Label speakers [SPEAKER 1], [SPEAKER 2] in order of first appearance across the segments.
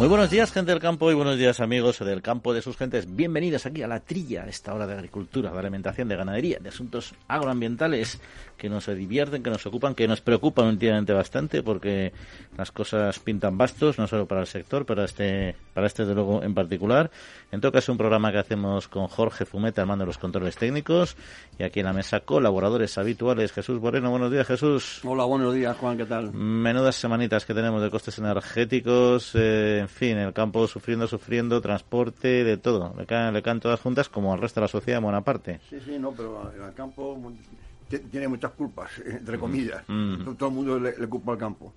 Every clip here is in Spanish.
[SPEAKER 1] Muy buenos días, gente del campo, y buenos días, amigos del campo de sus gentes. Bienvenidos aquí a la trilla, esta hora de agricultura, de alimentación, de ganadería, de asuntos agroambientales que nos divierten, que nos ocupan, que nos preocupan últimamente bastante, porque las cosas pintan bastos, no solo para el sector, pero este, para este de luego en particular. En todo caso, un programa que hacemos con Jorge Fumeta, al mando de los controles técnicos, y aquí en la mesa colaboradores habituales. Jesús Moreno, buenos días, Jesús.
[SPEAKER 2] Hola, buenos días, Juan, ¿qué tal?
[SPEAKER 1] Menudas semanitas que tenemos de costes energéticos, eh, en fin, el campo sufriendo, sufriendo, transporte, de todo. Le caen, le caen todas juntas como al resto de la sociedad en buena parte.
[SPEAKER 2] Sí, sí, no, pero el campo tiene muchas culpas, entre comillas. Todo el mundo le, le culpa al campo.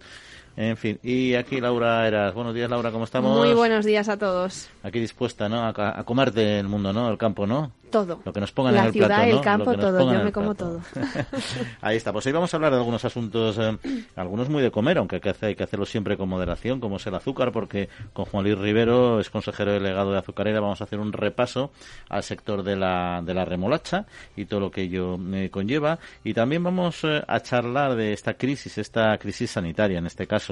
[SPEAKER 1] En fin, y aquí Laura Eras. Buenos días, Laura, ¿cómo estamos?
[SPEAKER 3] Muy buenos días a todos.
[SPEAKER 1] Aquí dispuesta, ¿no? A, a comerte el mundo, ¿no? El campo, ¿no?
[SPEAKER 3] Todo.
[SPEAKER 1] Lo que nos pongan
[SPEAKER 3] La
[SPEAKER 1] en el
[SPEAKER 3] ciudad,
[SPEAKER 1] plato,
[SPEAKER 3] el
[SPEAKER 1] ¿no?
[SPEAKER 3] campo,
[SPEAKER 1] Lo que nos
[SPEAKER 3] todo. Yo me
[SPEAKER 1] el
[SPEAKER 3] como
[SPEAKER 1] plato.
[SPEAKER 3] todo.
[SPEAKER 1] Ahí está. Pues hoy vamos a hablar de algunos asuntos, eh, algunos muy de comer, aunque hay que, hacer, hay que hacerlo siempre con moderación, como es el azúcar, porque con Juan Luis Rivero, es consejero delegado de Azucarera, vamos a hacer un repaso al sector de la, de la remolacha y todo lo que ello eh, conlleva. Y también vamos eh, a charlar de esta crisis, esta crisis sanitaria en este caso,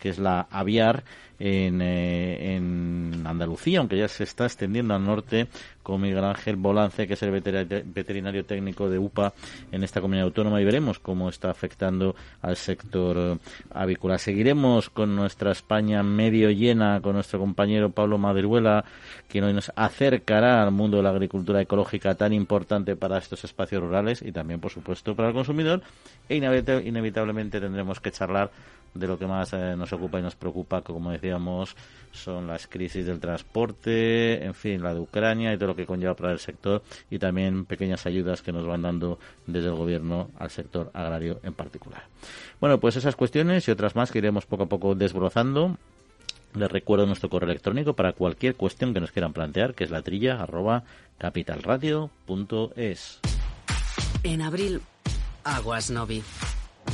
[SPEAKER 1] que es la aviar en, eh, en Andalucía, aunque ya se está extendiendo al norte, con Miguel Ángel Bolance, que es el veterinario técnico de UPA en esta comunidad autónoma, y veremos cómo está afectando al sector eh, avícola. Seguiremos con nuestra España medio llena, con nuestro compañero Pablo Madruela, quien hoy nos acercará al mundo de la agricultura ecológica tan importante para estos espacios rurales y también, por supuesto, para el consumidor. E inevita- inevitablemente tendremos que charlar de lo que más eh, nos ocupa y nos preocupa, como decíamos, son las crisis del transporte, en fin, la de Ucrania y todo lo que conlleva para el sector y también pequeñas ayudas que nos van dando desde el gobierno al sector agrario en particular. Bueno, pues esas cuestiones y otras más que iremos poco a poco desbrozando. Les recuerdo nuestro correo electrónico para cualquier cuestión que nos quieran plantear, que es la trilla arroba capitalradio.es.
[SPEAKER 4] En abril, aguas Novi.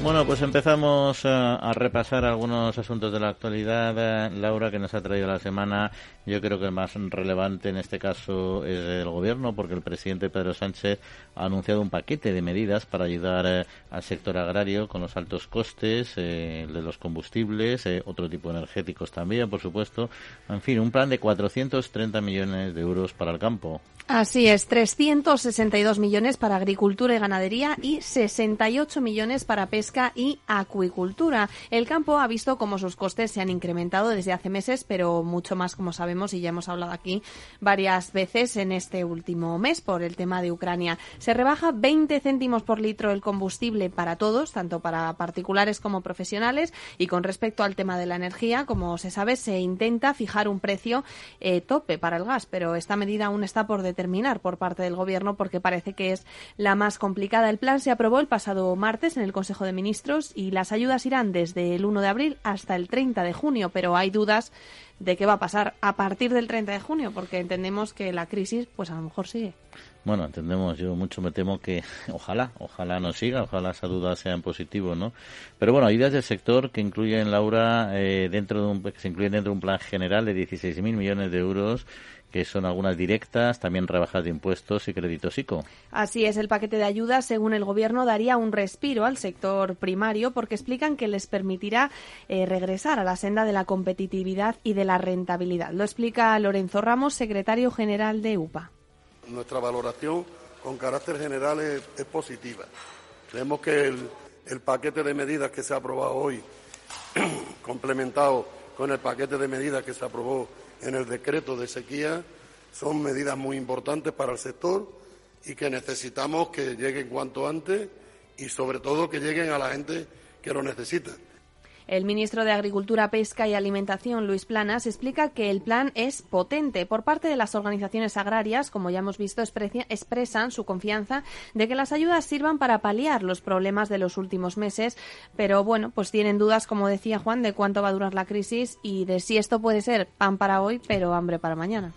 [SPEAKER 1] Bueno, pues empezamos eh, a repasar algunos asuntos de la actualidad. Eh, Laura, que nos ha traído la semana, yo creo que el más relevante en este caso es el gobierno, porque el presidente Pedro Sánchez ha anunciado un paquete de medidas para ayudar eh, al sector agrario con los altos costes eh, de los combustibles, eh, otro tipo de energéticos también, por supuesto. En fin, un plan de 430 millones de euros para el campo.
[SPEAKER 3] Así es, 362 millones para agricultura y ganadería y 68 millones para pesca y acuicultura. El campo ha visto cómo sus costes se han incrementado desde hace meses, pero mucho más, como sabemos, y ya hemos hablado aquí varias veces en este último mes por el tema de Ucrania. Se rebaja 20 céntimos por litro el combustible para todos, tanto para particulares como profesionales, y con respecto al tema de la energía, como se sabe, se intenta fijar un precio eh, tope para el gas, pero esta medida aún está por determinar por parte del Gobierno porque parece que es la más complicada. El plan se aprobó el pasado martes en el Consejo de Ministros y las ayudas irán desde el 1 de abril hasta el 30 de junio, pero hay dudas de qué va a pasar a partir del 30 de junio porque entendemos que la crisis pues a lo mejor sigue.
[SPEAKER 1] Bueno, entendemos, yo mucho me temo que ojalá, ojalá no siga, ojalá esa duda sea en positivo, ¿no? Pero bueno, ayudas del sector que incluyen, Laura, eh, dentro de un, que se incluyen dentro de un plan general de 16.000 millones de euros que son algunas directas, también rebajas de impuestos y créditos ICO.
[SPEAKER 3] Así es, el paquete de ayudas, según el Gobierno, daría un respiro al sector primario porque explican que les permitirá eh, regresar a la senda de la competitividad y de la rentabilidad. Lo explica Lorenzo Ramos, secretario general de UPA.
[SPEAKER 5] Nuestra valoración con carácter general es, es positiva. Creemos que el, el paquete de medidas que se ha aprobado hoy, complementado con el paquete de medidas que se aprobó en el decreto de sequía son medidas muy importantes para el sector y que necesitamos que lleguen cuanto antes y sobre todo que lleguen a la gente que lo necesita.
[SPEAKER 3] El ministro de Agricultura, Pesca y Alimentación, Luis Planas, explica que el plan es potente. Por parte de las organizaciones agrarias, como ya hemos visto, expresan su confianza de que las ayudas sirvan para paliar los problemas de los últimos meses, pero bueno, pues tienen dudas, como decía Juan, de cuánto va a durar la crisis y de si esto puede ser pan para hoy, pero hambre para mañana.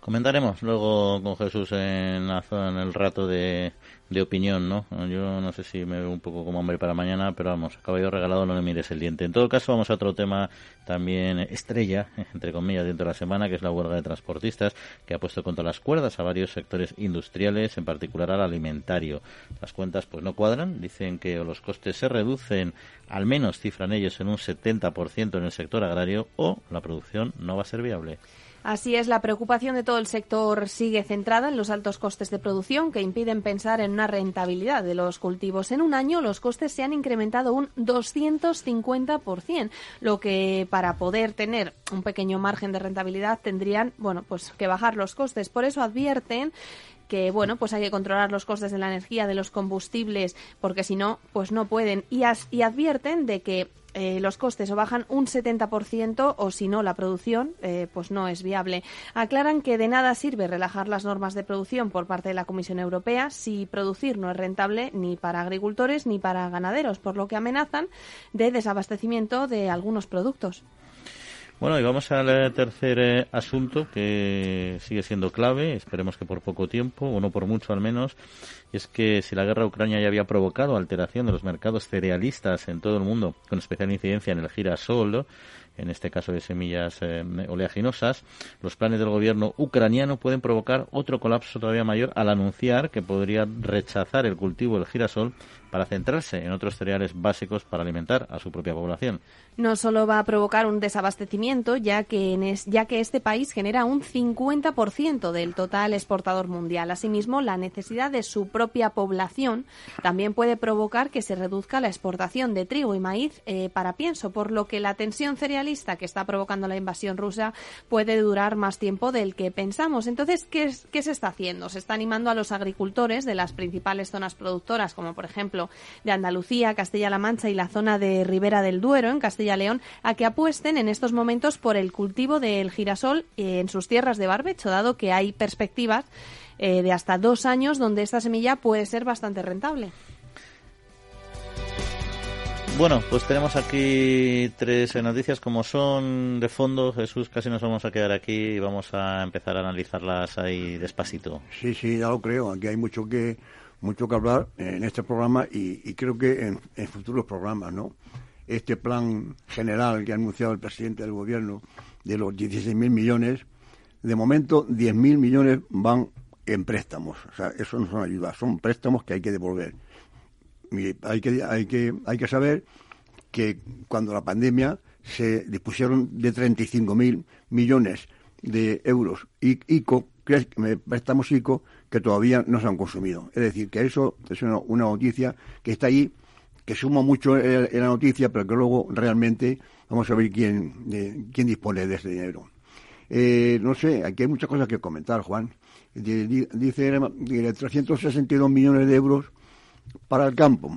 [SPEAKER 1] Comentaremos luego con Jesús en, en el rato de, de opinión, ¿no? Yo no sé si me veo un poco como hombre para mañana, pero vamos, caballo regalado no le mires el diente. En todo caso, vamos a otro tema también estrella, entre comillas, dentro de la semana, que es la huelga de transportistas, que ha puesto contra las cuerdas a varios sectores industriales, en particular al alimentario. Las cuentas pues no cuadran, dicen que los costes se reducen, al menos cifran ellos en un 70% en el sector agrario, o la producción no va a ser viable.
[SPEAKER 3] Así es, la preocupación de todo el sector sigue centrada en los altos costes de producción que impiden pensar en una rentabilidad de los cultivos. En un año los costes se han incrementado un 250%, lo que para poder tener un pequeño margen de rentabilidad tendrían, bueno, pues que bajar los costes. Por eso advierten que bueno, pues hay que controlar los costes de la energía, de los combustibles, porque si no, pues no pueden. Y, y advierten de que eh, los costes o bajan un 70% o si no la producción eh, pues no es viable. Aclaran que de nada sirve relajar las normas de producción por parte de la Comisión Europea si producir no es rentable ni para agricultores ni para ganaderos, por lo que amenazan de desabastecimiento de algunos productos.
[SPEAKER 1] Bueno, y vamos al eh, tercer eh, asunto que sigue siendo clave, esperemos que por poco tiempo, o no por mucho al menos, es que si la guerra ucrania ya había provocado alteración de los mercados cerealistas en todo el mundo, con especial incidencia en el girasol, en este caso de semillas eh, oleaginosas, los planes del gobierno ucraniano pueden provocar otro colapso todavía mayor al anunciar que podría rechazar el cultivo del girasol para centrarse en otros cereales básicos para alimentar a su propia población
[SPEAKER 3] no solo va a provocar un desabastecimiento, ya que, en ya que este país genera un 50% del total exportador mundial. Asimismo, la necesidad de su propia población también puede provocar que se reduzca la exportación de trigo y maíz eh, para pienso, por lo que la tensión cerealista que está provocando la invasión rusa puede durar más tiempo del que pensamos. Entonces, ¿qué, qué se está haciendo? Se está animando a los agricultores de las principales zonas productoras, como por ejemplo de Andalucía, Castilla-La Mancha y la zona de Ribera del Duero, en Castilla León a que apuesten en estos momentos por el cultivo del girasol en sus tierras de barbecho, dado que hay perspectivas eh, de hasta dos años donde esta semilla puede ser bastante rentable.
[SPEAKER 1] Bueno, pues tenemos aquí tres noticias como son de fondo. Jesús, casi nos vamos a quedar aquí y vamos a empezar a analizarlas ahí despacito.
[SPEAKER 2] Sí, sí, ya lo creo. Aquí hay mucho que mucho que hablar en este programa y, creo que en, en, futuros programas, ¿no? este plan general que ha anunciado el presidente del gobierno de los 16.000 millones, de momento 10.000 millones van en préstamos. O sea, eso no son ayudas, son préstamos que hay que devolver. hay, que, hay, que, hay que saber que cuando la pandemia se dispusieron de 35.000 millones de euros ICO, préstamos ICO, que todavía no se han consumido. Es decir, que eso es una, noticia que está ahí que suma mucho en, la noticia, pero que luego realmente vamos a ver quién, quién dispone de ese dinero. Eh, no sé, aquí hay muchas cosas que comentar, Juan. Dice 362 millones de euros para el campo,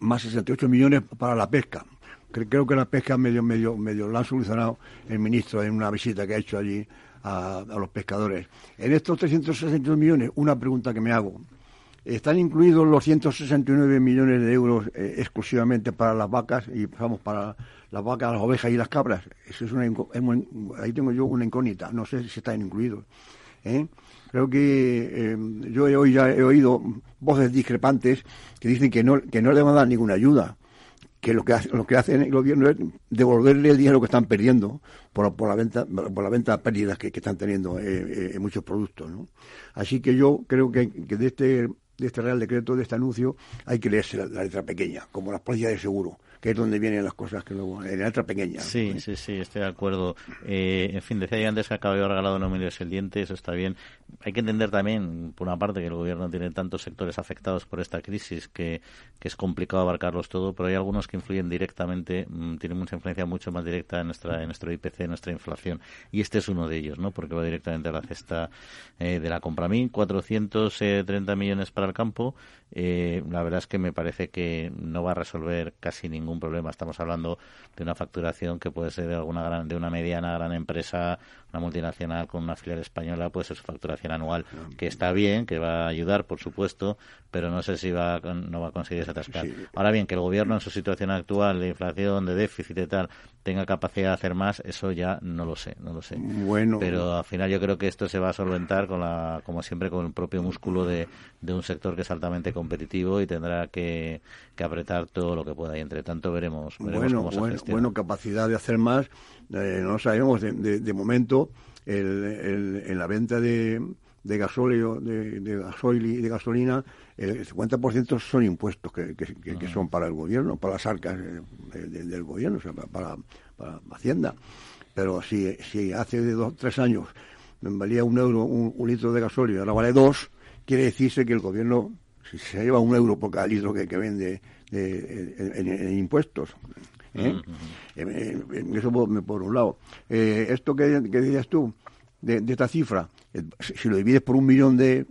[SPEAKER 2] más 68 millones para la pesca. Creo que la pesca medio, medio, medio la ha solucionado el ministro en una visita que ha hecho allí a, a los pescadores. En estos 362 millones, una pregunta que me hago. Están incluidos los 169 millones de euros eh, exclusivamente para las vacas y vamos para las vacas, las ovejas y las cabras. Eso es una, ahí tengo yo una incógnita. No sé si están incluidos. ¿eh? Creo que eh, yo he, he oído voces discrepantes que dicen que no que no le van a dar ninguna ayuda que lo que hace, lo que hace el gobierno es devolverle el dinero que están perdiendo por, por la venta por la venta de pérdidas que, están teniendo en muchos productos ¿no? así que yo creo que, que de este de este Real Decreto, de este anuncio, hay que leerse la, letra pequeña, como las pólizas de seguro, que es donde vienen las cosas que luego, en la letra pequeña.
[SPEAKER 1] Sí, sí, sí, estoy de acuerdo. Eh, en fin, decía yo antes que acabo regalado no me el diente, eso está bien. Hay que entender también, por una parte, que el gobierno tiene tantos sectores afectados por esta crisis que, que es complicado abarcarlos todo, pero hay algunos que influyen directamente, mm, tienen mucha influencia mucho más directa en, nuestra, en nuestro IPC, en nuestra inflación. Y este es uno de ellos, ¿no? Porque va directamente a la cesta eh, de la compra. A mí, 430 millones para el campo, eh, la verdad es que me parece que no va a resolver casi ningún problema. Estamos hablando de una facturación que puede ser de, alguna gran, de una mediana gran empresa, una multinacional con una filial española, puede ser su facturación anual, que está bien, que va a ayudar, por supuesto, pero no sé si va no va a conseguir atascar. Ahora bien, que el gobierno en su situación actual de inflación, de déficit y tal, tenga capacidad de hacer más, eso ya no lo sé, no lo sé.
[SPEAKER 2] Bueno,
[SPEAKER 1] pero al final yo creo que esto se va a solventar con la, como siempre, con el propio músculo de, de un sector que es altamente competitivo y tendrá que, que apretar todo lo que pueda. Y entre tanto veremos, veremos
[SPEAKER 2] bueno,
[SPEAKER 1] cómo
[SPEAKER 2] se bueno, capacidad de hacer más, eh, no sabemos. De, de, momento, el, en la venta de, de gasóleo, de, de gasoil y de gasolina, el 50% son impuestos que, que, son para el gobierno, para las arcas eh, del gobierno, o sea, para, para, Hacienda. Pero si, si hace de dos tres años valía un euro un, litro de gasóleo y ahora vale dos, quiere decirse que el gobierno si se lleva un euro por cada litro que, vende en, impuestos. ¿eh? Eso por, un lado. Eh, esto que, que decías tú, de, esta cifra, eh, si lo divides por un millón de,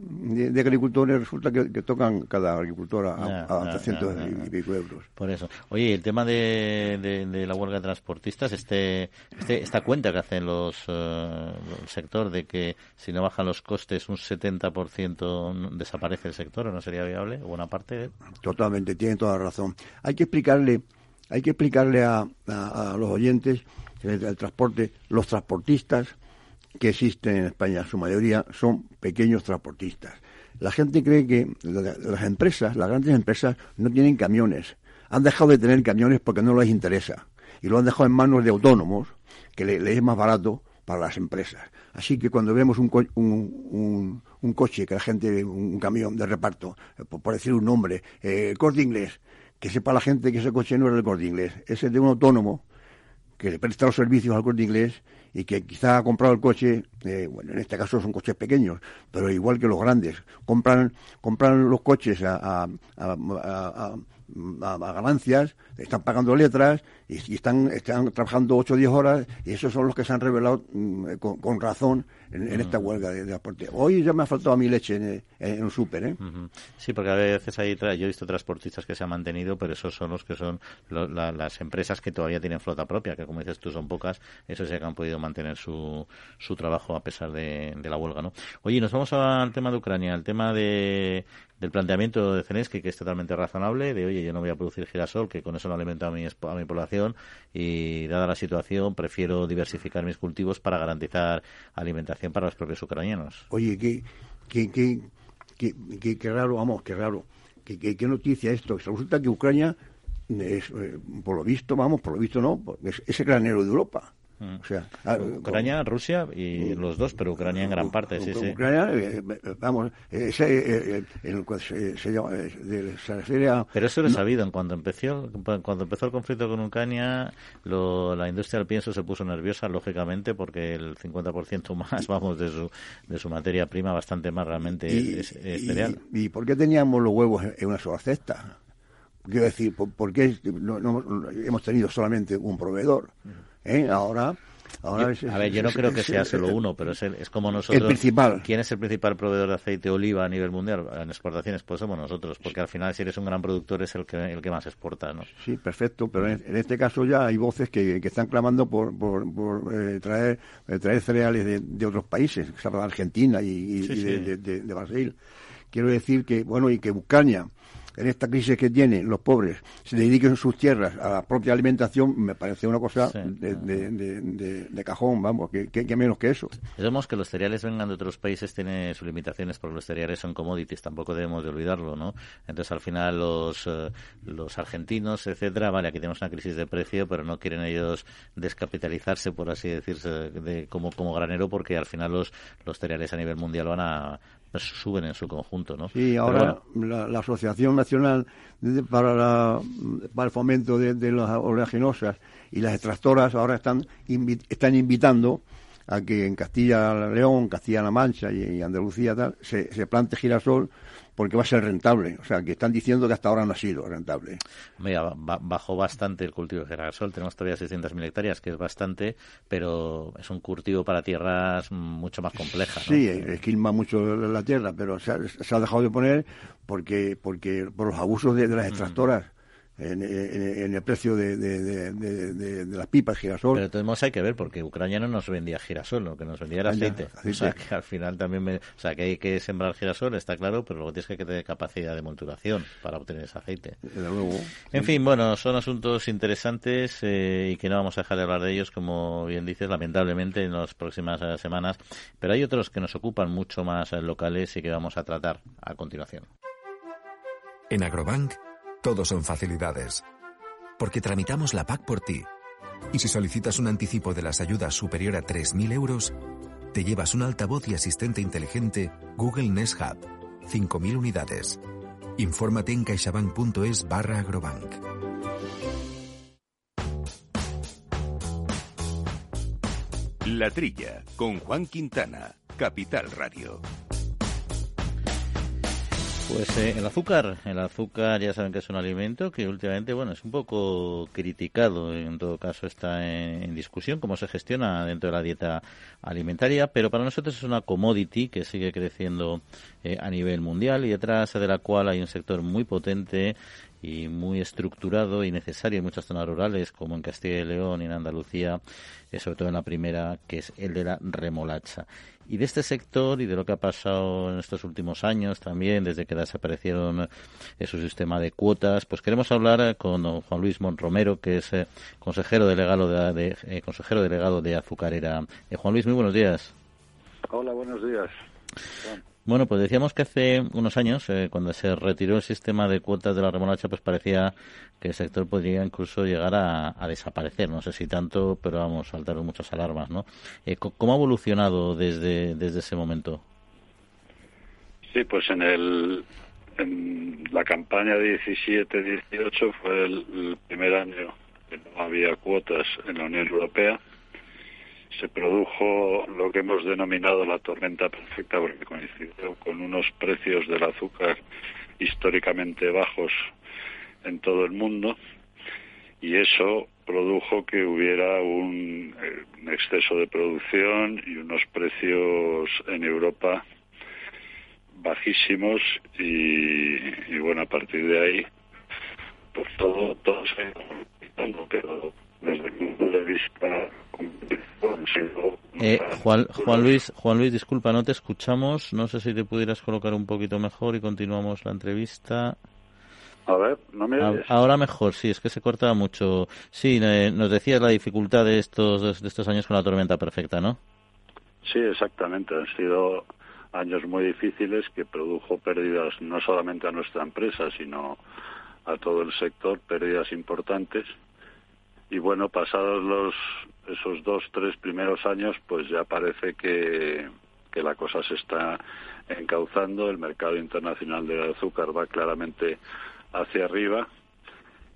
[SPEAKER 2] agricultores, resulta que, tocan cada agricultor a, a, 300 y pico euros.
[SPEAKER 1] Por eso. Oye, el tema de, la huelga de transportistas, este, este, esta cuenta que hacen los eh, el sector de que si no bajan los costes un 70% desaparece el sector, ¿o no sería viable? ¿Buena parte?
[SPEAKER 2] Totalmente, tiene toda la razón. Hay que explicarle, hay que explicarle a, los oyentes del transporte, los transportistas, que existen en España, su mayoría son pequeños transportistas. La gente cree que las empresas, las grandes empresas, no tienen camiones. Han dejado de tener camiones porque no les interesa. Y lo han dejado en manos de autónomos, que le, es más barato para las empresas. Así que cuando vemos un, un, un, coche, que la gente, un, camión de reparto, eh, por, decir un nombre, eh, corte inglés, que sepa la gente que ese coche no es el corte inglés, ese es de un autónomo que le presta los servicios al corte inglés y que quizá ha comprado el coche, eh, bueno, en este caso son coches pequeños, pero igual que los grandes, compran, compran los coches a, a, ganancias, están pagando letras y, están, están trabajando 8 o 10 horas y esos son los que se han revelado mm, con, razón en, esta huelga de, transporte. Hoy ya me ha faltado a mi leche en, en un súper. ¿eh?
[SPEAKER 1] Sí, porque a veces hay, yo he visto transportistas que se han mantenido, pero esos son los que son las empresas que todavía tienen flota propia, que como dices tú son pocas, esos ya que han podido mantener su, su trabajo a pesar de, de la huelga. ¿no? Oye, nos vamos al tema de Ucrania, al tema de del planteamiento de Zelensky, que es totalmente razonable, de oye, yo no voy a producir girasol, que con eso no alimento a mi, a mi población, y dada la situación, prefiero diversificar mis cultivos para garantizar alimentación para los propios ucranianos.
[SPEAKER 2] Oye, qué, qué, qué, qué, qué raro, vamos, qué raro, qué, qué, noticia esto. Resulta que Ucrania, es, eh, por lo visto, vamos, por lo visto no, es el granero de Europa.
[SPEAKER 1] Mm. O sea, ah, Ucrania, Rusia y los dos, pero Ucrania en gran parte, sí, sí.
[SPEAKER 2] Ucrania, eh, eh, vamos, eh, se, refiere a...
[SPEAKER 1] Pero eso lo he sabido, en cuando empezó, cuando empezó el conflicto con Ucrania, la industria del pienso se puso nerviosa, lógicamente, porque el 50% más, vamos, de su, de su materia prima, bastante más realmente es, cereal.
[SPEAKER 2] Y, por qué teníamos los huevos en una sola cesta? Quiero decir, ¿por, qué no, hemos tenido solamente un proveedor? ¿Eh? Ahora, Ahora
[SPEAKER 1] a ver, yo no creo que sea solo uno, pero es, es como nosotros.
[SPEAKER 2] El principal.
[SPEAKER 1] ¿Quién es el principal proveedor de aceite de oliva a nivel mundial en exportaciones? Pues somos nosotros, porque al final si eres un gran productor es el que, el que más exporta, ¿no?
[SPEAKER 2] Sí, perfecto, pero en, este caso ya hay voces que, que están clamando por, por, eh, traer, eh, traer cereales de, de, otros países, de Argentina y, De, de, Brasil. Quiero decir que, bueno, y que Ucrania en esta crisis que tienen los pobres se dediquen sus tierras a la propia alimentación, me parece una cosa de, cajón, vamos, que, menos que eso.
[SPEAKER 1] Sabemos que los cereales vengan de otros países tiene sus limitaciones porque los cereales son commodities, tampoco debemos de olvidarlo, ¿no? Entonces al final los, eh, los argentinos, etcétera, vale, aquí tenemos una crisis de precio, pero no quieren ellos descapitalizarse, por así decirse, de, como, como granero porque al final los, los cereales a nivel mundial van a, suben en su conjunto, ¿no?
[SPEAKER 2] Sí, ahora la, Asociación Nacional para, para el Fomento de, las Oleaginosas y las extractoras ahora están, están invitando a que en Castilla-León, Castilla-La Mancha y, Andalucía tal, se, se plante girasol porque va a ser rentable. O sea, que están diciendo que hasta ahora no ha sido rentable.
[SPEAKER 1] Mira, bajó bastante el cultivo de girasol. Tenemos todavía 600.000 hectáreas, que es bastante, pero es un cultivo para tierras mucho más complejas.
[SPEAKER 2] Sí, esquilma mucho la tierra, pero se ha, dejado de poner porque, porque por los abusos de, las extractoras en, el precio de, de, las pipas girasol.
[SPEAKER 1] Pero tenemos hay que ver, porque Ucrania no nos vendía girasol, lo que nos vendía era aceite. O sea, que al final también, o sea, que hay que sembrar girasol, está claro, pero luego tienes que tener capacidad de monturación para obtener ese aceite. En fin, bueno, son asuntos interesantes eh, y que no vamos a dejar de hablar de ellos, como bien dices, lamentablemente en las próximas eh, semanas, pero hay otros que nos ocupan mucho más eh, locales y que vamos a tratar a continuación.
[SPEAKER 6] En Agrobank todo son facilidades. Porque tramitamos la PAC por ti. Y si solicitas un anticipo de las ayudas superior a 3.000 euros, te llevas un altavoz y asistente inteligente Google Nest Hub. 5.000 unidades. Infórmate en caixabank.es barra agrobank.
[SPEAKER 7] La Trilla, con Juan Quintana, Capital Radio.
[SPEAKER 1] Pues eh, el azúcar, el azúcar ya saben que es un alimento que últimamente, bueno, es un poco criticado, en todo caso está en, discusión cómo se gestiona dentro de la dieta alimentaria, pero para nosotros es una commodity que sigue creciendo eh, a nivel mundial y detrás de la cual hay un sector muy potente y muy estructurado y necesario en muchas zonas rurales, como en Castilla y León y en Andalucía, eh, sobre todo en la primera, que es el de la remolacha. Y de este sector y de lo que ha pasado en estos últimos años también, desde que desaparecieron eh, su sistema de cuotas, pues queremos hablar con Juan Luis Monromero, que es eh, consejero delegado de, consejero delegado de Azucarera. Juan Luis, muy buenos días.
[SPEAKER 8] Hola, buenos días.
[SPEAKER 1] Bueno, pues decíamos que hace unos años, eh, cuando se retiró el sistema de cuotas de la remolacha, pues parecía que el sector podría incluso llegar a, desaparecer. No sé si tanto, pero vamos, saltaron muchas alarmas, ¿no? Eh, ¿Cómo ha evolucionado desde, desde ese momento?
[SPEAKER 8] Sí, pues en el en la campaña 17-18 fue el primer año que no había cuotas en la Unión Europea se produjo lo que hemos denominado la tormenta perfecta porque coincidió con unos precios del azúcar históricamente bajos en todo el mundo y eso produjo que hubiera un, exceso de producción y unos precios en Europa bajísimos y, bueno a partir de ahí pues todo todo se pero desde el punto de vista
[SPEAKER 1] eh, Juan, Juan, Luis, Juan Luis, disculpa, no te escuchamos. No sé si te pudieras colocar un poquito mejor y continuamos la entrevista.
[SPEAKER 8] A ver, ¿no me oyes?
[SPEAKER 1] Ahora mejor, sí, es que se corta mucho. Sí, eh, nos decías la dificultad de estos, de estos años con la tormenta perfecta, ¿no?
[SPEAKER 8] Sí, exactamente. Han sido años muy difíciles que produjo pérdidas no solamente a nuestra empresa, sino a todo el sector, pérdidas importantes y bueno, pasados los esos dos, tres primeros años, pues ya parece que, que la cosa se está encauzando, el mercado internacional del azúcar va claramente hacia arriba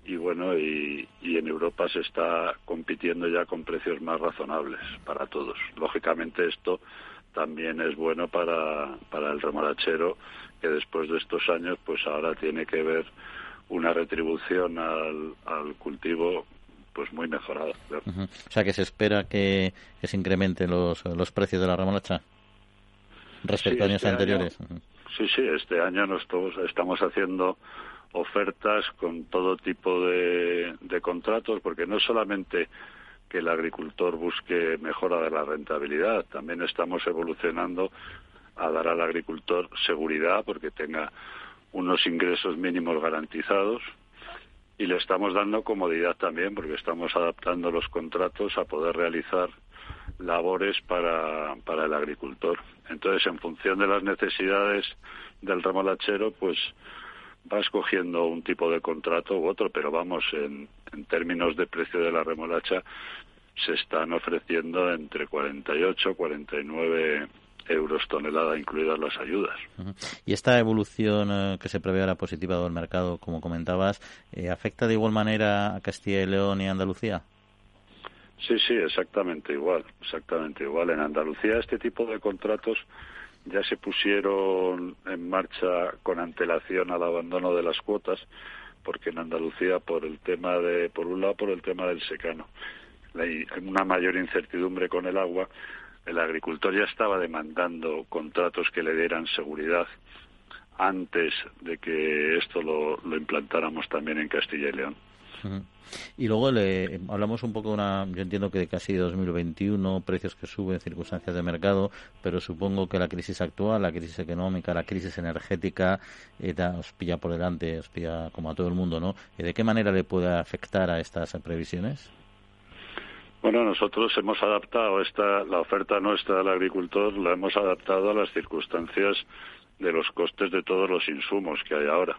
[SPEAKER 8] y bueno, y, en Europa se está compitiendo ya con precios más razonables para todos. Lógicamente esto también es bueno para, para el remolachero que después de estos años pues ahora tiene que ver una retribución al cultivo pues muy mejorado.
[SPEAKER 1] O sea que se espera que, se incrementen los, los precios de la remolacha respecto a años este anteriores.
[SPEAKER 8] Sí, sí, este año nos estamos haciendo ofertas con todo tipo de, de contratos, porque no solamente que el agricultor busque mejora de la rentabilidad, también estamos evolucionando a dar al agricultor seguridad porque tenga unos ingresos mínimos garantizados, y le estamos dando comodidad también porque estamos adaptando los contratos a poder realizar labores para, para el agricultor. Entonces, en función de las necesidades del remolachero, pues va escogiendo un tipo de contrato u otro, pero vamos, en, en términos de precio de la remolacha, se están ofreciendo entre 48 y 49 euros tonelada, incluidas las ayudas.
[SPEAKER 1] ¿Y esta evolución eh, que se prevé ahora positiva del mercado, como comentabas, eh, afecta de igual manera a Castilla y León y Andalucía?
[SPEAKER 8] Sí, sí, exactamente igual, exactamente igual. En Andalucía este tipo de contratos ya se pusieron en marcha con antelación al abandono de las cuotas, porque en Andalucía por el tema de, por un lado por el tema del secano, hay una mayor incertidumbre con el agua, el agricultor ya estaba demandando contratos que le dieran seguridad antes de que esto lo, lo implantáramos también en Castilla y León.
[SPEAKER 1] Y luego le hablamos un poco de una, yo entiendo que de casi 2021, precios que suben, circunstancias de mercado, pero supongo que la crisis actual, la crisis económica, la crisis energética, eh, os pilla por delante, os pilla como a todo el mundo, ¿no? ¿De qué manera le puede afectar a estas previsiones?
[SPEAKER 8] Bueno, nosotros hemos adaptado esta, la oferta nuestra al agricultor, la hemos adaptado a las circunstancias de los costes de todos los insumos que hay ahora.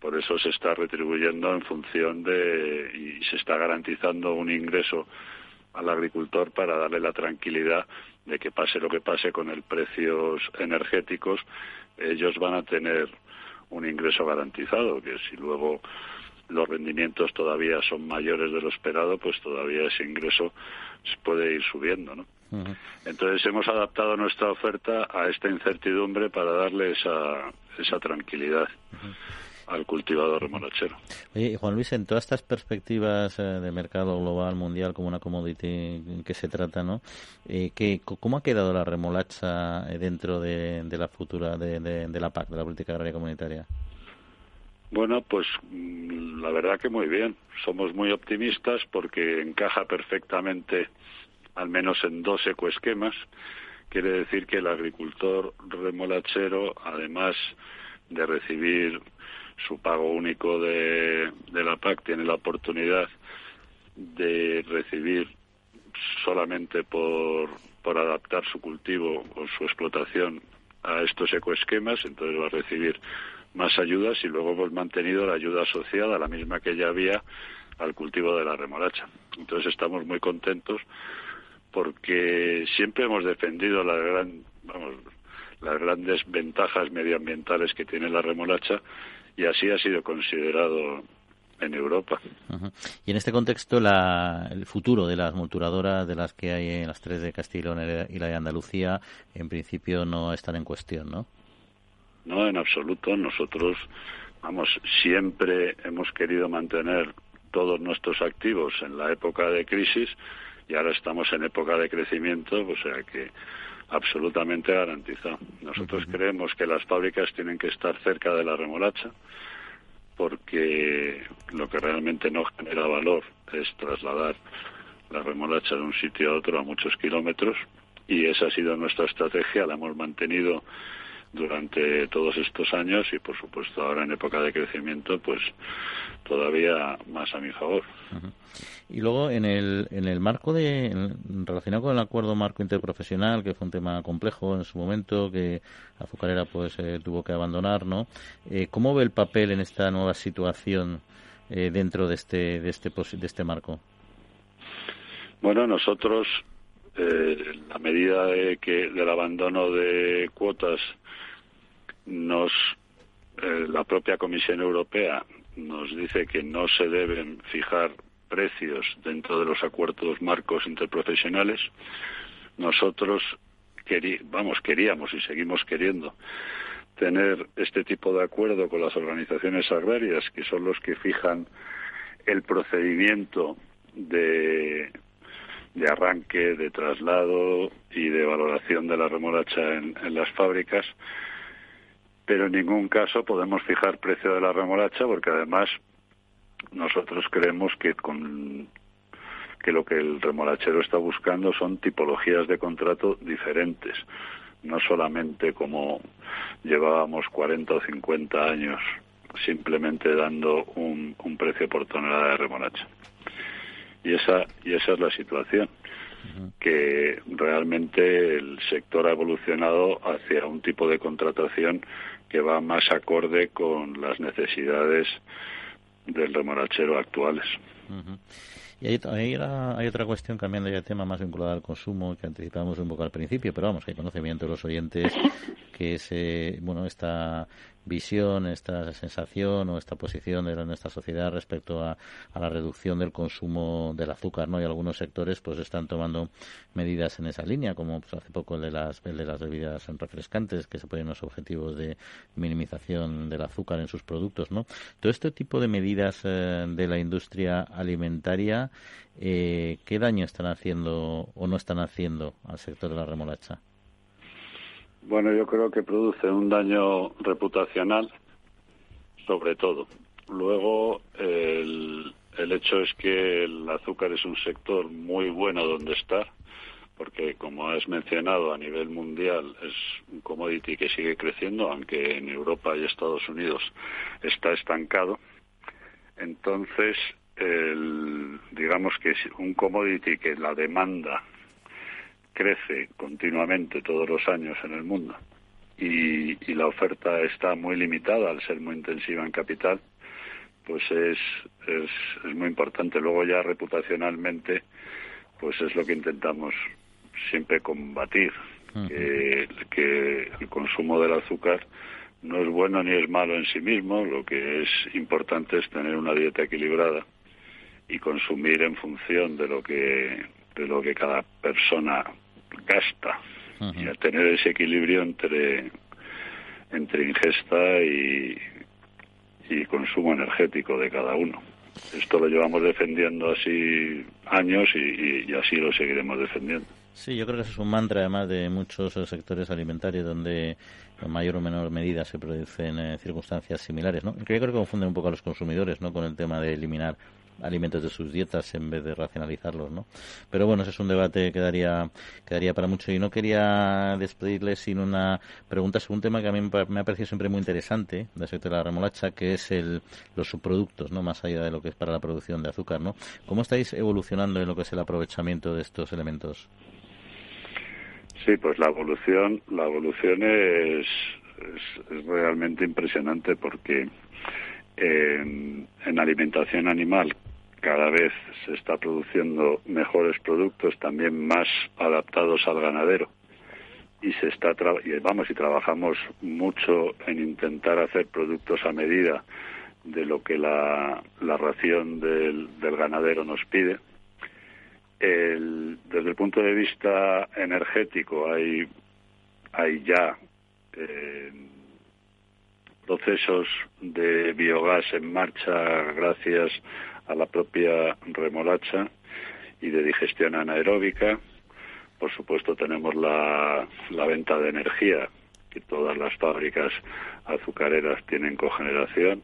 [SPEAKER 8] Por eso se está retribuyendo en función de y se está garantizando un ingreso al agricultor para darle la tranquilidad de que pase lo que pase con el precios energéticos, ellos van a tener un ingreso garantizado, que si luego los rendimientos todavía son mayores de lo esperado, pues todavía ese ingreso puede ir subiendo, ¿no? Entonces hemos adaptado nuestra oferta a esta incertidumbre para darle esa, esa tranquilidad al cultivador remolachero.
[SPEAKER 1] Oye, Juan Luis, en todas estas perspectivas eh, de mercado global, mundial, como una commodity que se trata, ¿no? Eh, ¿Cómo ha quedado la remolacha eh, dentro de, la futura, de, de, la PAC, de la Política Agraria Comunitaria?
[SPEAKER 8] Bueno, pues mm, la verdad que muy bien. Somos muy optimistas porque encaja perfectamente, al menos en dos ecoesquemas. Quiere decir que el agricultor remolachero, además de recibir su pago único de, la PAC tiene la oportunidad de recibir solamente por, por adaptar su cultivo o su explotación a estos ecoesquemas, entonces va a recibir más ayudas y luego hemos mantenido la ayuda asociada, la misma que ya había al cultivo de la remolacha. Entonces estamos muy contentos porque siempre hemos defendido la gran, vamos, las grandes ventajas medioambientales que tiene la remolacha y así ha sido considerado en Europa.
[SPEAKER 1] Y en este contexto, la, el futuro de las multuradoras, de las que hay en las tres de Castilla y la de Andalucía, en principio no están en cuestión, ¿no?
[SPEAKER 8] No, en absoluto. Nosotros, vamos, siempre hemos querido mantener todos nuestros activos en la época de crisis y ahora estamos en época de crecimiento, o sea que absolutamente garantizado. Nosotros creemos que las fábricas tienen que estar cerca de la remolacha porque lo que realmente no genera valor es trasladar la remolacha de un sitio a otro a muchos kilómetros y esa ha sido nuestra estrategia, la hemos mantenido durante todos estos años y por supuesto ahora en época de crecimiento pues todavía más a mi favor.
[SPEAKER 1] Y luego en el, en el marco de relacionado con el acuerdo marco interprofesional que fue un tema complejo en su momento que Azucarera pues eh, tuvo que abandonar, ¿no? Eh, ¿Cómo ve el papel en esta nueva situación eh, dentro de este de este de este marco?
[SPEAKER 8] Bueno, nosotros eh, la medida de que del abandono de cuotas nos eh, la propia Comisión Europea nos dice que no se deben fijar precios dentro de los acuerdos marcos interprofesionales. Nosotros vamos queríamos y seguimos queriendo tener este tipo de acuerdo con las organizaciones agrarias, que son los que fijan el procedimiento de de arranque, de traslado y de valoración de la remolacha en, las fábricas, pero en ningún caso podemos fijar precio de la remolacha porque además nosotros creemos que con que lo que el remolachero está buscando son tipologías de contrato diferentes, no solamente como llevábamos 40 o 50 años simplemente dando un, un precio por tonelada de remolacha y esa y esa es la situación que realmente el sector ha evolucionado hacia un tipo de contratación que va más acorde con las necesidades del remolachero actuales.
[SPEAKER 1] Y hay, hay, hay, otra cuestión, cambiando ya de tema, más vinculada al consumo, que anticipamos un poco al principio, pero vamos, que hay conocimiento de los oyentes, que ese, bueno, esta visión, esta sensación o esta posición de nuestra sociedad respecto a, la reducción del consumo del azúcar, ¿no? Y algunos sectores pues están tomando medidas en esa línea, como pues, hace poco el de las de las bebidas refrescantes que se ponen los objetivos de minimización del azúcar en sus productos, ¿no? Todo este tipo de medidas eh, de la industria alimentaria, eh, ¿qué daño están haciendo o no están haciendo al sector de la remolacha?
[SPEAKER 8] Bueno, yo creo que produce un daño reputacional, sobre todo. Luego, el, el hecho es que el azúcar es un sector muy bueno donde estar, porque como has mencionado a nivel mundial es un commodity que sigue creciendo, aunque en Europa y Estados Unidos está estancado. Entonces, el, digamos que es un commodity que la demanda crece continuamente todos los años en el mundo y, la oferta está muy limitada al ser muy intensiva en capital, pues es, es, es muy importante. Luego ya reputacionalmente, pues es lo que intentamos siempre combatir, que, que el consumo del azúcar no es bueno ni es malo en sí mismo, lo que es importante es tener una dieta equilibrada y consumir en función de lo que de lo que cada persona gasta y a tener ese equilibrio entre entre ingesta y, y consumo energético de cada uno. Esto lo llevamos defendiendo así años y, y, así lo seguiremos defendiendo.
[SPEAKER 1] Sí, yo creo que eso es un mantra además de muchos sectores alimentarios donde en mayor o menor medida se producen eh, circunstancias similares, ¿no? Que yo creo que confunden un poco a los consumidores, ¿no? Con el tema de eliminar alimentos de sus dietas en vez de racionalizarlos, ¿no? Pero bueno, ese es un debate que daría, quedaría para mucho y no quería despedirle sin una pregunta sobre un tema que a mí me ha parecido siempre muy interesante del sector de la remolacha, que es el, los subproductos, ¿no? Más allá de lo que es para la producción de azúcar, ¿no? ¿Cómo estáis evolucionando en lo que es el aprovechamiento de estos elementos?
[SPEAKER 8] Sí, pues la evolución, la evolución es, es realmente impresionante porque en, alimentación animal cada vez se está produciendo mejores productos también más adaptados al ganadero. Y se está y vamos y trabajamos mucho en intentar hacer productos a medida de lo que la, la ración del, del ganadero nos pide. El, desde el punto de vista energético hay hay ya eh, procesos de biogás en marcha gracias a la propia remolacha y de digestión anaeróbica. Por supuesto tenemos la, la venta de energía, que todas las fábricas azucareras tienen cogeneración.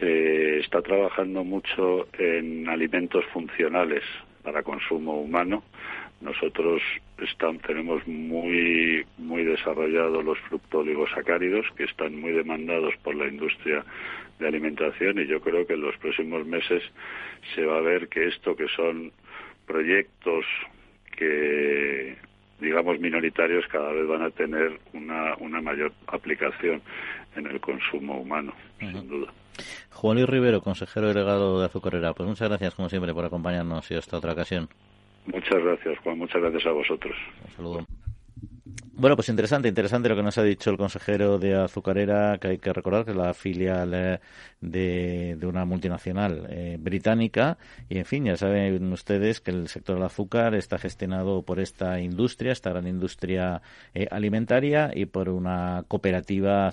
[SPEAKER 8] Se está trabajando mucho en alimentos funcionales para consumo humano nosotros tenemos muy, muy desarrollados los fructoligosacáridos, que están muy demandados por la industria de alimentación, y yo creo que en los próximos meses se va a ver que esto que son proyectos que digamos minoritarios cada vez van a tener una, una mayor aplicación en el consumo humano, sin duda.
[SPEAKER 1] Juan Luis Rivero, consejero delegado de Azucarera, pues muchas gracias como siempre por acompañarnos y hasta otra ocasión.
[SPEAKER 8] Muchas gracias, Juan. Muchas gracias a vosotros.
[SPEAKER 1] Un saludo. Bueno, pues interesante, interesante lo que nos ha dicho el consejero de Azucarera, que hay que recordar que es la filial eh, de, una multinacional eh, británica. Y en fin, ya saben ustedes que el sector del azúcar está gestionado por esta industria, esta gran industria eh, alimentaria, y por una cooperativa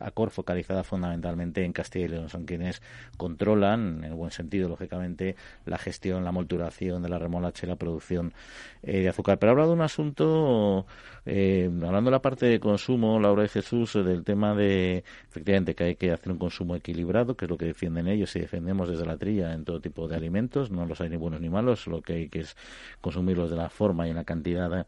[SPEAKER 1] Acor focalizada fundamentalmente en Castilla y León. Son quienes controlan, en el buen sentido, lógicamente, la gestión, la molturación de la remolacha y la producción de azúcar. Pero ha hablado de un asunto eh, hablando de la parte de consumo, Laura y Jesús, eh, del tema de, efectivamente, que hay que hacer un consumo equilibrado, que es lo que defienden ellos y defendemos desde la trilla en todo tipo de alimentos, no los hay ni buenos ni malos, lo que hay que es consumirlos de la forma y en la cantidad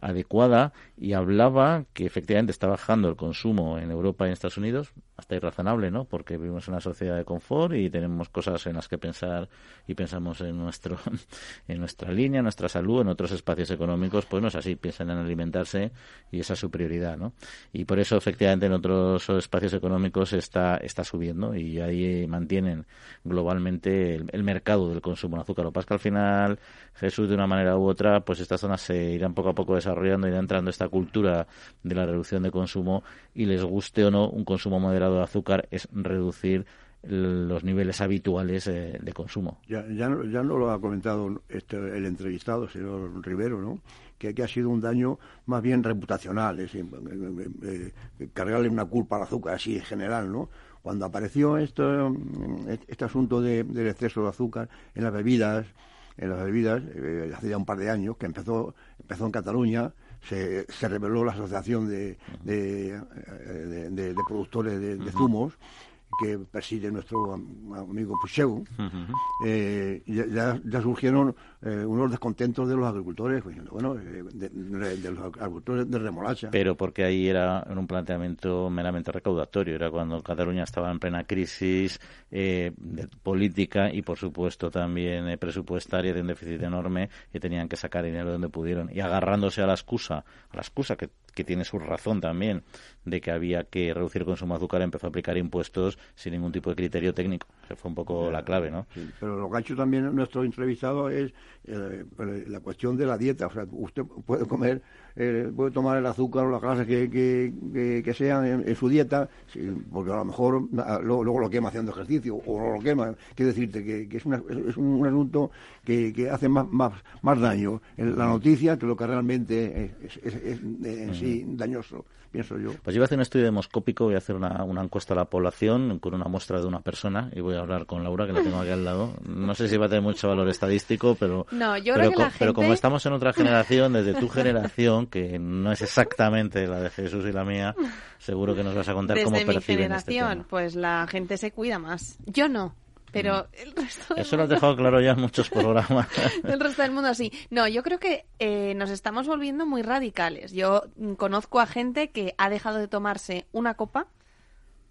[SPEAKER 1] adecuada. Y hablaba que efectivamente está bajando el consumo en Europa y en Estados Unidos, hasta irrazonable, ¿no? Porque vivimos en una sociedad de confort y tenemos cosas en las que pensar y pensamos en nuestro en nuestra línea, nuestra salud, en otros espacios económicos, pues no es así, piensan en alimentarse y esa es su prioridad, ¿no? Y por eso efectivamente en otros espacios económicos está está subiendo y ahí mantienen globalmente el, mercado del consumo de azúcar. Lo que al final Jesús de una manera u otra, pues estas zonas se irán poco a poco desarrollando, irá entrando esta cultura de la reducción de consumo y les guste o no un consumo moderado de azúcar es reducir los niveles habituales eh, de consumo.
[SPEAKER 2] Ya, ya, ya no lo ha comentado este, el entrevistado, señor Rivero, ¿no? Que, que, ha sido un daño más bien reputacional, es decir, eh, eh, cargarle una culpa al azúcar así en general, ¿no? Cuando apareció esto, este asunto del exceso de azúcar en las bebidas, en las bebidas, hace ya un par de años, que empezó, empezó en Cataluña, se, se reveló la Asociación de, de, de, Productores de, zumos que preside nuestro amigo Pucheu, eh, ya, ya, surgieron eh, unos descontentos de los agricultores, pues, bueno, eh, de, los agricultores de remolacha.
[SPEAKER 1] Pero porque ahí era un planteamiento meramente recaudatorio, era cuando Cataluña estaba en plena crisis de política y, por supuesto, también presupuestaria de un déficit enorme y tenían que sacar dinero donde pudieron. Y agarrándose a la excusa, a la excusa que, que tiene su razón también, de que había que reducir el consumo de azúcar, empezó a aplicar impuestos sin ningún tipo de criterio técnico. Esa fue un poco la clave, ¿no?
[SPEAKER 2] pero lo que ha hecho también nuestro entrevistado es eh, la cuestión de la dieta. O sea, usted puede comer, eh, puede tomar el azúcar o las grasas que, que, sean en, su dieta, porque a lo mejor luego, lo quema haciendo ejercicio o no lo quema. Quiero decirte que, es, es un asunto que, hace más, más, más daño en la noticia que lo que realmente es, en sí dañoso pienso yo.
[SPEAKER 1] Pues yo voy a hacer un estudio demoscópico, voy a hacer una, una, encuesta a la población con una muestra de una persona y voy a hablar con Laura, que la tengo aquí al lado. No sé si va a tener mucho valor estadístico, pero,
[SPEAKER 3] no, yo
[SPEAKER 1] pero,
[SPEAKER 3] creo que
[SPEAKER 1] pero como estamos en otra generación, desde tu generación, que no es exactamente la de Jesús y la mía, seguro que nos vas a contar cómo perciben este
[SPEAKER 3] generación, pues la gente se cuida más. Yo no pero mm. el resto
[SPEAKER 1] Eso lo has dejado claro ya en muchos programas.
[SPEAKER 3] el resto del mundo sí. No, yo creo que eh, nos estamos volviendo muy radicales. Yo mm, conozco a gente que ha dejado de tomarse una copa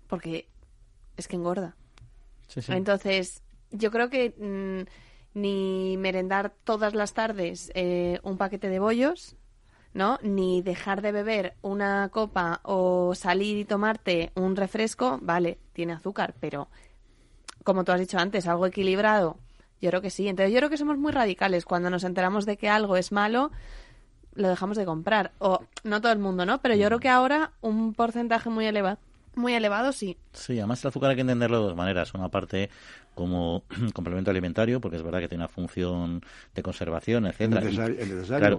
[SPEAKER 3] porque es que engorda. Entonces, yo creo que mm, ni merendar todas las tardes eh, un paquete de bollos, ¿no? Ni dejar de beber una copa o salir y tomarte un refresco, vale, tiene azúcar, pero como tú has dicho antes, algo equilibrado. Yo creo que sí. Entonces yo creo que somos muy radicales. Cuando nos enteramos de que algo es malo, lo dejamos de comprar. O no todo el mundo, ¿no? Pero yo creo que ahora un porcentaje muy elevado muy elevado, sí.
[SPEAKER 1] Sí, además el azúcar hay que entenderlo de dos maneras. Una parte como complemento alimentario, porque es verdad que tiene una función de conservación, etcétera,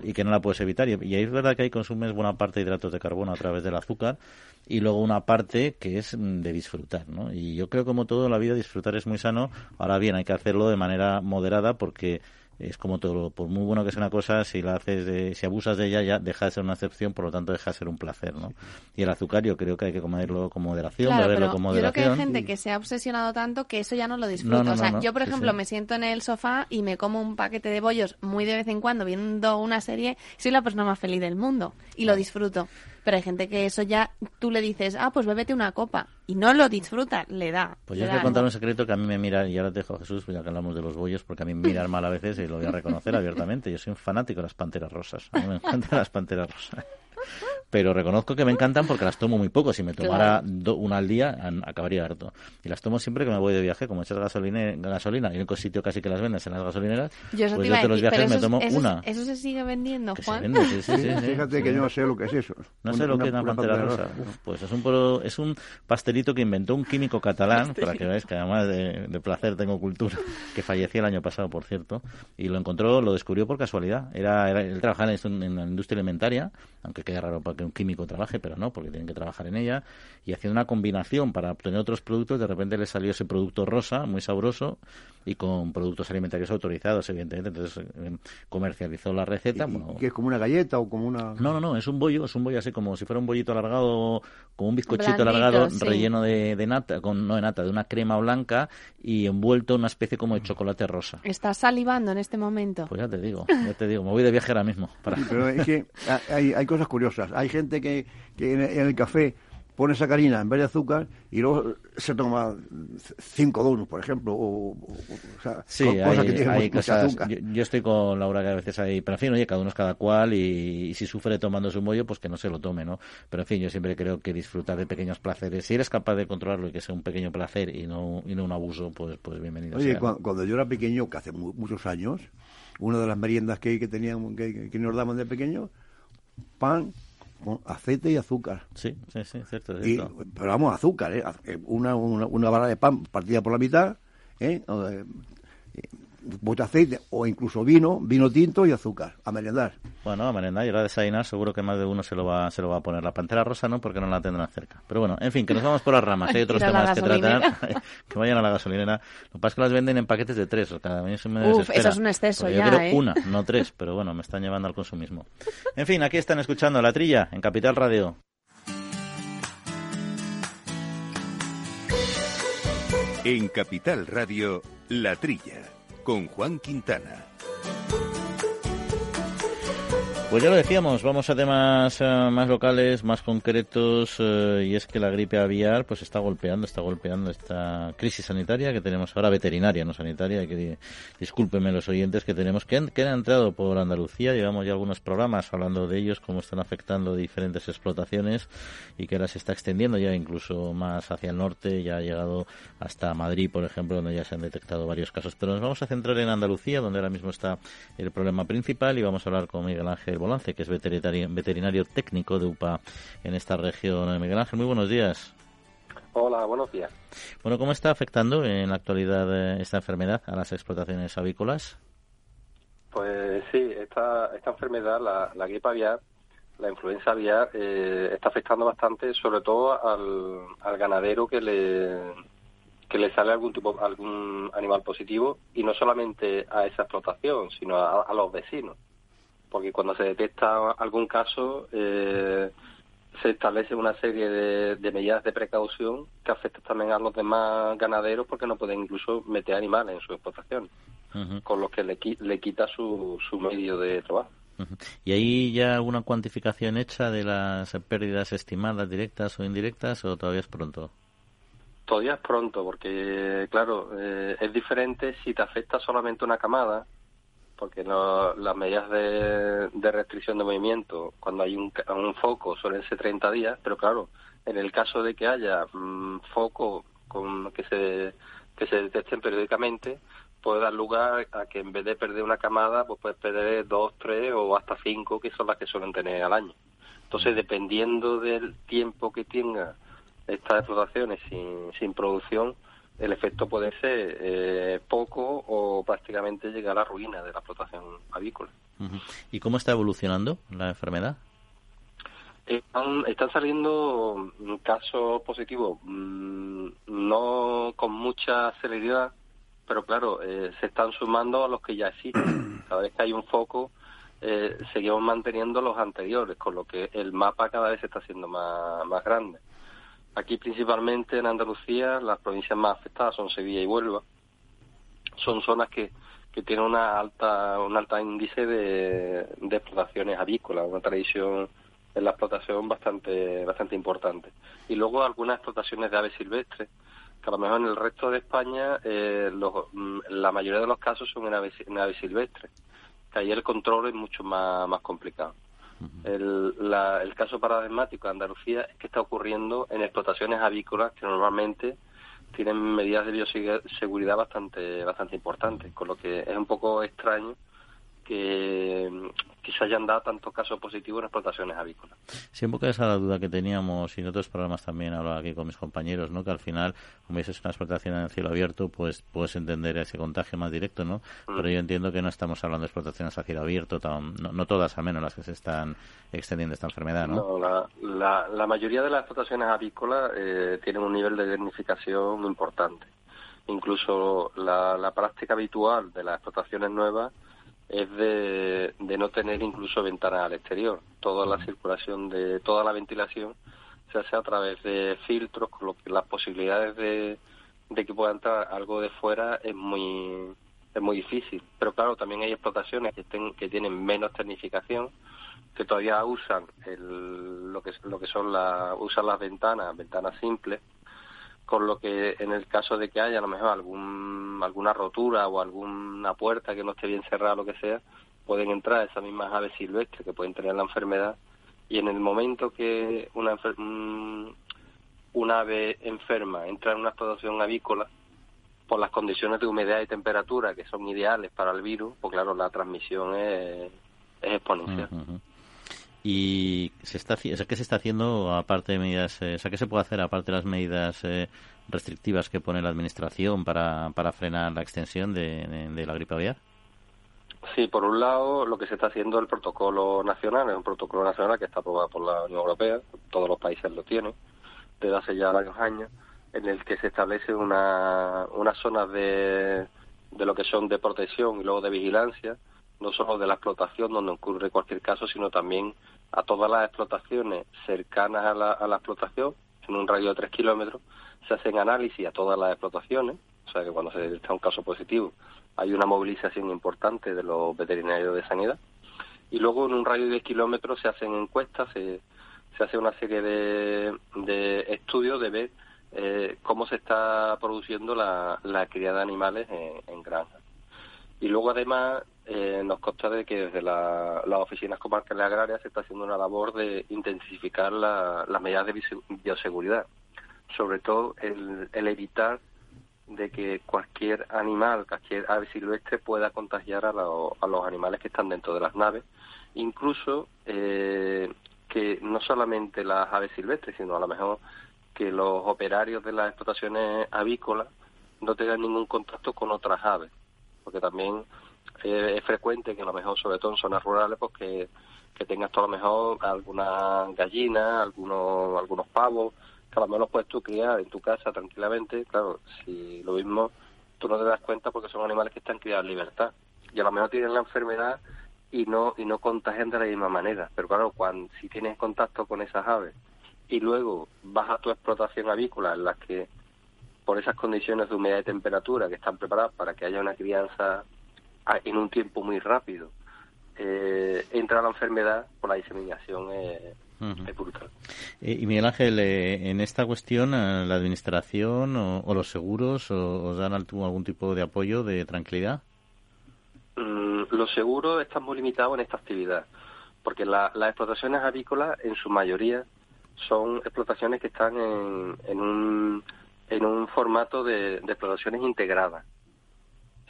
[SPEAKER 1] y, que no la puedes evitar. Y, ahí es verdad que hay consumes buena parte de hidratos de carbono a través del azúcar y luego una parte que es de disfrutar, ¿no? Y yo creo como todo en la vida disfrutar es muy sano. Ahora bien, hay que hacerlo de manera moderada porque es como todo, por muy bueno que sea una cosa, si la haces, si abusas de ella, ya deja de ser una excepción, por lo tanto deja de ser un placer, ¿no? Y el azúcar yo creo que hay que comerlo con moderación, beberlo con moderación.
[SPEAKER 3] Yo creo que hay gente que se ha obsesionado tanto que eso ya no lo disfruta. o sea, yo por ejemplo me siento en el sofá y me como un paquete de bollos muy de vez en cuando viendo una serie, soy la persona más feliz del mundo y lo disfruto. Pero hay gente que eso ya tú le dices, ah, pues bébete una copa. Y no lo disfruta, le da.
[SPEAKER 1] Pues yo te voy a contar un secreto que a mí me mira, y ahora te dejo Jesús, ya que hablamos de los bollos, porque a mí me miran mal a veces y lo voy a reconocer abiertamente. Yo soy un fanático de las panteras rosas. A mí me encantan las panteras rosas pero reconozco que me encantan porque las tomo muy poco. Si me tomara una al día, acabaría harto. Y las tomo siempre que me voy de viaje, como echas gasolina, gasolina, y el único sitio casi que las vendes en las gasolineras, yo pues yo los viajes me tomo una.
[SPEAKER 3] Eso se sigue vendiendo, Juan.
[SPEAKER 2] Fíjate que yo no sé lo que es eso.
[SPEAKER 1] No sé lo que es una pantera rosa. pues es un, es un pastelito que inventó un químico catalán, para que veáis que además de, placer tengo cultura, que falleció el año pasado, por cierto, y lo encontró, lo descubrió por casualidad. Era, era él trabajaba en, en la industria alimentaria, aunque queda raro para que un químico trabaje, pero no, porque tienen que trabajar en ella, y haciendo una combinación para obtener otros productos, de repente le salió ese producto rosa, muy sabroso, y con productos alimentarios autorizados, evidentemente, entonces eh, comercializó la receta.
[SPEAKER 2] ¿Que es como una galleta o como una...?
[SPEAKER 1] No, no, no, es un bollo, es un bollo así como si fuera un bollito alargado, como un bizcochito alargado, relleno de, nata, con, no de nata, de una crema blanca y envuelto en una especie como de chocolate rosa.
[SPEAKER 3] ¿Estás salivando en este momento?
[SPEAKER 1] Pues ya te digo, ya te digo, me voy de viaje ahora mismo.
[SPEAKER 2] pero es que hay, hay cosas curiosas. Hay gente que, que en el café pone sacarina en vez de azúcar y luego se toma cinco donuts, por ejemplo, o,
[SPEAKER 1] sea, sí, cosas que tienen azúcar. Yo, estoy con Laura que a veces hay, pero en fin, oye, cada uno es cada cual y, si sufre tomando su mollo, pues que no se lo tome, ¿no? Pero en fin, yo siempre creo que disfrutar de pequeños placeres, si eres capaz de controlarlo y que sea un pequeño placer y no, y no un abuso, pues, pues bienvenido.
[SPEAKER 2] Oye, Cuando, yo era pequeño, que hace muchos años, una de las meriendas que, que teníamos, que, que nos daban de pequeño, pan con aceite y azúcar.
[SPEAKER 1] Sí, sí, sí, cierto.
[SPEAKER 2] pero vamos, azúcar, ¿eh? una, una, una vara de pan partida por la mitad, ¿eh? De aceite o incluso vino, vino tinto y azúcar, a merendar.
[SPEAKER 1] Bueno, a merendar y ahora desayunar seguro que más de uno se lo va se lo va a poner. La pantera rosa no, porque no la tendrán cerca. Pero bueno, en fin, que nos vamos por las ramas. Hay otros temas que tratar. que vayan a la gasolinera. Lo que pasa es que las venden en paquetes de tres. cada vez me
[SPEAKER 3] Uf, eso es un exceso ya,
[SPEAKER 1] Yo quiero
[SPEAKER 3] ¿eh?
[SPEAKER 1] una, no tres, pero bueno, me están llevando al consumismo. En fin, aquí están escuchando La Trilla, en Capital Radio.
[SPEAKER 7] En Capital Radio, La Trilla con Juan Quintana.
[SPEAKER 1] Pues ya lo decíamos, vamos a temas eh, más locales, más concretos, eh, y es que la gripe aviar pues está golpeando, está golpeando esta crisis sanitaria que tenemos ahora, veterinaria, no sanitaria, que discúlpenme los oyentes que tenemos, que que han entrado por Andalucía, llevamos ya algunos programas hablando de ellos, cómo están afectando diferentes explotaciones y que ahora se está extendiendo ya incluso más hacia el norte, ya ha llegado hasta Madrid, por ejemplo, donde ya se han detectado varios casos. Pero nos vamos a centrar en Andalucía, donde ahora mismo está el problema principal, y vamos a hablar con Miguel Ángel Bolance, que es veterinario, veterinario técnico de UPA en esta región. Miguel Ángel, muy buenos días.
[SPEAKER 9] Hola, buenos días.
[SPEAKER 1] Bueno, ¿cómo está afectando en la actualidad eh, esta enfermedad a las explotaciones avícolas?
[SPEAKER 9] Pues sí, esta, esta enfermedad, la, la gripe aviar, la influenza aviar, eh, está afectando bastante, sobre todo al, al ganadero que le, que le sale algún tipo algún animal positivo y no solamente a esa explotación, sino a los vecinos porque cuando se detecta algún caso eh, se establece una serie de, medidas de precaución que afectan también a los demás ganaderos porque no pueden incluso meter animales en su explotación, con lo que le, le quita su, su medio de trabajo.
[SPEAKER 1] ¿Y hay ya alguna cuantificación hecha de las pérdidas estimadas directas o indirectas o todavía es pronto?
[SPEAKER 9] Todavía es pronto porque, claro, eh, es diferente si te afecta solamente una camada porque las medidas de, restricción de movimiento, cuando hay un, foco, suelen ser 30 días, pero claro, en el caso de que haya mm, foco con, que, se, que se detecten periódicamente, puede dar lugar a que en vez de perder una camada, pues puedes perder dos, tres o hasta cinco, que son las que suelen tener al año. Entonces, dependiendo del tiempo que tenga estas explotaciones sin, sin producción, el efecto puede ser eh, poco o prácticamente llegar a la ruina de la explotación avícola.
[SPEAKER 1] ¿Y cómo está evolucionando la enfermedad?
[SPEAKER 9] Están, están saliendo casos positivos, mm, no con mucha celeridad, pero claro, eh, se están sumando a los que ya existen. Cada vez que hay un foco, eh, seguimos manteniendo los anteriores, con lo que el mapa cada vez se está haciendo más, más grande. Aquí principalmente en Andalucía las provincias más afectadas son Sevilla y Huelva. Son zonas que, que tienen una alta, un alto índice de, explotaciones avícolas, una tradición en la explotación bastante, bastante importante. Y luego algunas explotaciones de aves silvestres, que a lo mejor en el resto de España eh, mm, la mayoría de los casos son en aves, en aves silvestres, que ahí el control es mucho más, más complicado. El, el caso paradigmático de Andalucía es que está ocurriendo en explotaciones avícolas que normalmente tienen medidas de bioseguridad bastante bastante importantes, con lo que es un poco extraño que, que se hayan dado tantos casos positivos en explotaciones avícolas.
[SPEAKER 1] Sí, un poco esa la duda que teníamos y en otros programas también hablaba aquí con mis compañeros, ¿no? Que al final, como dices, una explotación en cielo abierto, pues puedes entender ese contagio más directo, ¿no? Mm. Pero yo entiendo que no estamos hablando de explotaciones a cielo abierto, no, todas al menos las que se están extendiendo esta enfermedad, ¿no?
[SPEAKER 9] No, la, la, mayoría de las explotaciones avícolas eh, tienen un nivel de dignificación importante. Incluso la, la práctica habitual de las explotaciones nuevas es de, no tener incluso ventanas al exterior. Toda la circulación de toda la ventilación se hace a través de filtros, con lo que las posibilidades de, que pueda entrar algo de fuera es muy es muy difícil. Pero claro, también hay explotaciones que, que tienen menos tecnificación, que todavía usan el, lo que lo que son la, usan las ventanas, ventanas simples, con lo que en el caso de que haya a lo mejor algún, alguna rotura o alguna puerta que no esté bien cerrada, lo que sea, pueden entrar esas mismas aves silvestres que pueden tener la enfermedad y en el momento que una, un ave enferma entra en una explotación avícola, por las condiciones de humedad y temperatura que son ideales para el virus, pues claro, la transmisión es, exponencial.
[SPEAKER 1] ¿Y se está, qué se está haciendo aparte de medidas, eh, o sea, qué se puede hacer aparte de las medidas eh, restrictivas que pone la Administración para, para frenar la extensión de, la gripe aviar?
[SPEAKER 9] Sí, por un lado, lo que se está haciendo el protocolo nacional, es un protocolo nacional que está aprobado por la Unión Europea, todos los países lo tienen, desde hace ya varios años, en el que se establece una, unas zonas de, de lo que son de protección y luego de vigilancia, no solo de la explotación donde ocurre cualquier caso, sino también a todas las explotaciones cercanas a la, a la explotación, en un radio de tres kilómetros, se hacen análisis a todas las explotaciones, o sea que cuando se detecta un caso positivo hay una movilización importante de los veterinarios de sanidad. Y luego en un radio de 10 kilómetros se hacen encuestas, se, hace una serie de, de estudios de ver eh, cómo se está produciendo la, la cría de animales en, en granja. Y luego además eh, nos consta de que desde las oficinas comarcales agrarias se está haciendo una labor de intensificar las medidas de bioseguridad, sobre todo el, evitar de que cualquier animal, cualquier ave silvestre pueda contagiar a, a los animales que están dentro de las naves, incluso eh, que no solamente las aves silvestres, sino a lo mejor que los operarios de las explotaciones avícolas no tengan ningún contacto con otras aves, porque también es frecuente que a lo mejor, sobre todo en zonas rurales, pues que, que tengas a lo mejor algunas gallinas, algunos, algunos pavos, que a lo mejor los puedes tú criar en tu casa tranquilamente, claro, si lo mismo tú no te das cuenta porque son animales que están criados en libertad. Y a lo mejor tienen la enfermedad y no y no contagian de la misma manera, pero claro, cuando si tienes contacto con esas aves y luego vas a tu explotación avícola en las que por esas condiciones de humedad y temperatura que están preparadas para que haya una crianza en un tiempo muy rápido, eh, entra la enfermedad, por la diseminación es brutal.
[SPEAKER 1] Eh, y Miguel Ángel, eh, en esta cuestión, ¿la administración o, los seguros os dan algún tipo de apoyo, de tranquilidad?
[SPEAKER 9] Mm, los seguros están muy limitados en esta actividad, porque las explotaciones avícolas, en su mayoría, son explotaciones que están en, en, un, en un formato de, explotaciones integradas.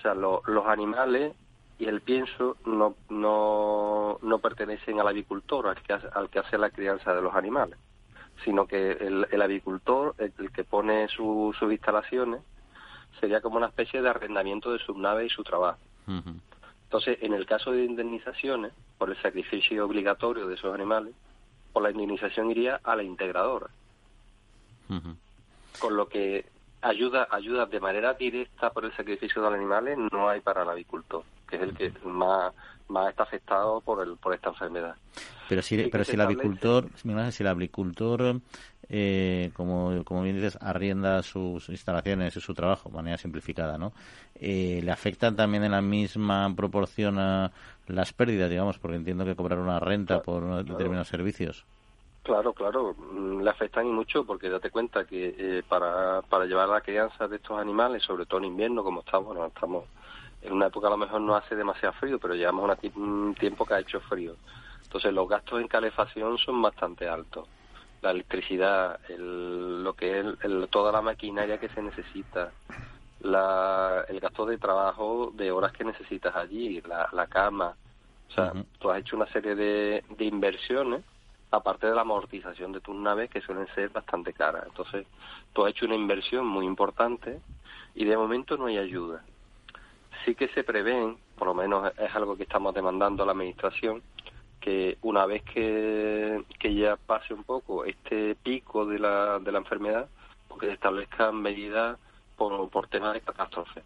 [SPEAKER 9] Sea, los animales y el pienso no, no, no pertenecen al avicultor, al que, hace, al que hace la crianza de los animales, sino que el, el avicultor, el, que pone sus instalaciones, sería como una especie de arrendamiento de su nave y su trabajo. Entonces, en el caso de indemnizaciones, por el sacrificio obligatorio de esos animales, por la indemnización iría a la integradora. Con lo que ayuda, ayuda de manera directa por el sacrificio de los animales no hay para el avicultor, que es el que más, más está afectado por el, por esta enfermedad.
[SPEAKER 1] Pero si, pero si el avicultor, si el avicultor, eh, como, como bien dices, arrienda sus instalaciones y su trabajo de manera simplificada, ¿no? Eh, ¿Le afectan también en la misma proporción a las pérdidas, digamos, porque entiendo que cobrar una renta por determinados servicios.
[SPEAKER 9] Claro, claro, mm, le afectan y mucho porque date cuenta que eh, para, para llevar la crianza de estos animales, sobre todo en invierno, como estamos, bueno, estamos en una época a lo mejor no hace demasiado frío, pero llevamos un tiempo que ha hecho frío. Entonces los gastos en calefacción son bastante altos. La electricidad, el, lo que es el, toda la maquinaria que se necesita, la, el gasto de trabajo de horas que necesitas allí, la, la cama. O sea, tú has hecho una serie de, de inversiones, aparte de la amortización de tus naves, que suelen ser bastante caras. Entonces, tú has hecho una inversión muy importante y de momento no hay ayuda. Sí que se prevén, por lo menos es algo que estamos demandando a la Administración, que una vez que, que ya pase un poco este pico de la, de la enfermedad, porque pues se establezcan medidas por, por temas de catástrofe.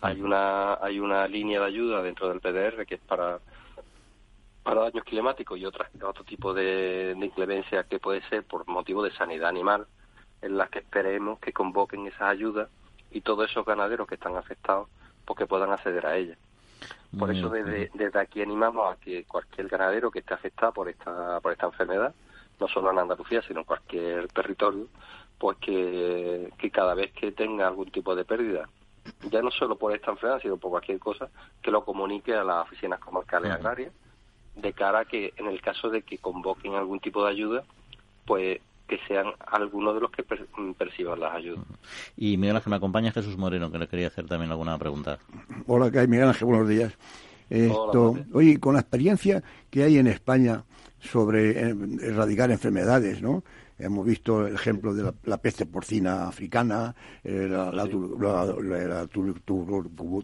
[SPEAKER 9] Hay una, hay una línea de ayuda dentro del PDR que es para, para daños climáticos y otras, otro tipo de, de inclemencia que puede ser por motivo de sanidad animal, en las que esperemos que convoquen esas ayudas y todos esos ganaderos que están afectados, pues que puedan acceder a ellas. Por eso desde, desde aquí animamos a que cualquier ganadero que esté afectado por esta, por esta enfermedad, no solo en Andalucía, sino en cualquier territorio, pues que, que cada vez que tenga algún tipo de pérdida, ya no solo por esta enfermedad, sino por cualquier cosa, que lo comunique a las oficinas comarcales agrarias, de cara a que en el caso de que convoquen algún tipo de ayuda, pues que sean algunos de los que perciban las ayudas.
[SPEAKER 1] Y Miguel Ángel, me acompaña Jesús Moreno, que le quería hacer también alguna pregunta.
[SPEAKER 2] Hola, ¿qué hay, Miguel Ángel? Buenos días. Esto, oye, con la experiencia que hay en España sobre eh, erradicar enfermedades, ¿no? Hemos visto el ejemplo de la, peste porcina africana, eh, la,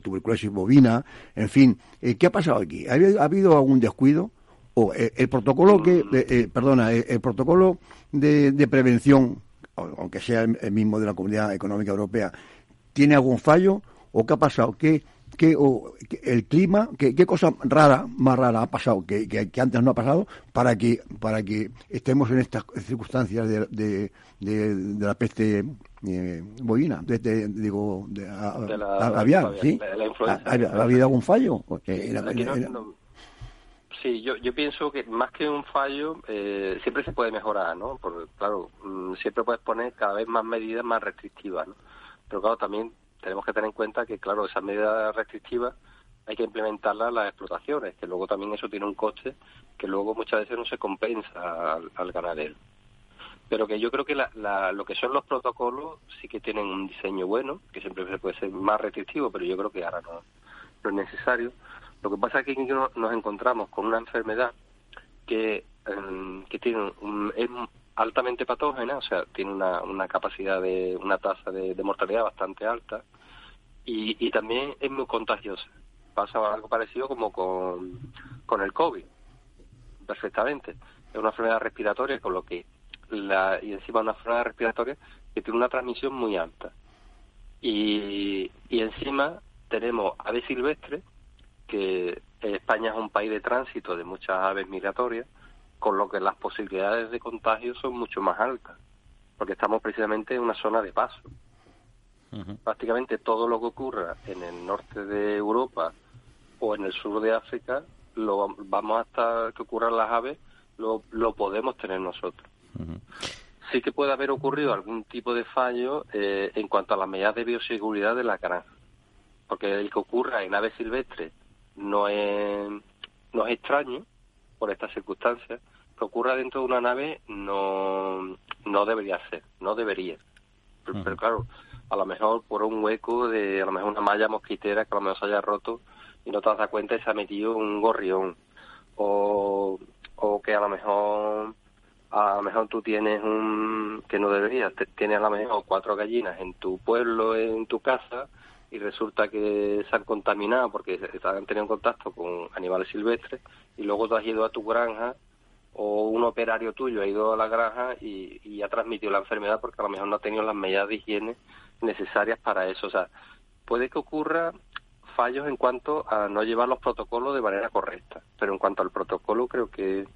[SPEAKER 2] tuberculosis bovina, en fin. Eh, ¿Qué ha pasado aquí? ¿Ha habido, algún descuido? ¿O el protocolo que, mm. perdona, el, protocolo de, prevención, aunque sea el mismo de la Comunidad Económica Europea, tiene algún fallo? ¿O qué ha pasado? ¿Qué, qué, o, el clima, qué, cosa rara, más rara ha pasado, que, que, antes no ha pasado, para que, para que estemos en estas circunstancias de, de, de, la peste eh, bovina, de, digo, de, la, aviar, ¿sí? ¿Ha, habido algún fallo?
[SPEAKER 9] Sí, yo, yo pienso que más que un fallo, eh, siempre se puede mejorar, ¿no? Porque, claro, mm, siempre puedes poner cada vez más medidas más restrictivas, ¿no? Pero claro, también tenemos que tener en cuenta que, claro, esas medidas restrictivas hay que implementarlas en las explotaciones, que luego también eso tiene un coste que luego muchas veces no se compensa al, ganadero. Pero que yo creo que lo que son los protocolos sí que tienen un diseño bueno, que siempre puede ser más restrictivo, pero yo creo que ahora no, no es necesario. Lo que pasa es que nos encontramos con una enfermedad que, em, que tiene un, es altamente patógena, o sea, tiene una, una capacidad de, una tasa de, mortalidad bastante alta y, y, también es muy contagiosa. Pasa algo parecido como con, con el COVID, perfectamente. Es una enfermedad respiratoria, con lo que la, y encima una enfermedad respiratoria que tiene una transmisión muy alta. Y, y encima tenemos aves silvestres, que España es un país de tránsito de muchas aves migratorias, con lo que las posibilidades de contagio son mucho más altas, porque estamos precisamente en una zona de paso. Prácticamente todo lo que ocurra en el norte de Europa o en el sur de África, lo vamos hasta que ocurran las aves, lo, lo podemos tener nosotros. Sí que puede haber ocurrido algún tipo de fallo eh, en cuanto a las medidas de bioseguridad de la granja, porque el que ocurra en aves silvestres no es, no es extraño por estas circunstancias, que ocurra dentro de una nave no, no debería ser, no debería. Pero, claro, a lo mejor por un hueco de a lo mejor una malla mosquitera que a lo mejor se haya roto y no te das cuenta y se ha metido un gorrión. O, o que a lo mejor a lo mejor tú tienes un que no deberías, tienes a lo mejor cuatro gallinas en tu pueblo, en tu casa y resulta que se han contaminado porque han tenido contacto con animales silvestres y luego tú has ido a tu granja o un operario tuyo ha ido a la granja y, ha transmitido la enfermedad porque a lo mejor no ha tenido las medidas de higiene necesarias para eso. O sea, puede que ocurra fallos en cuanto a no llevar los protocolos de manera correcta, pero en cuanto al protocolo creo que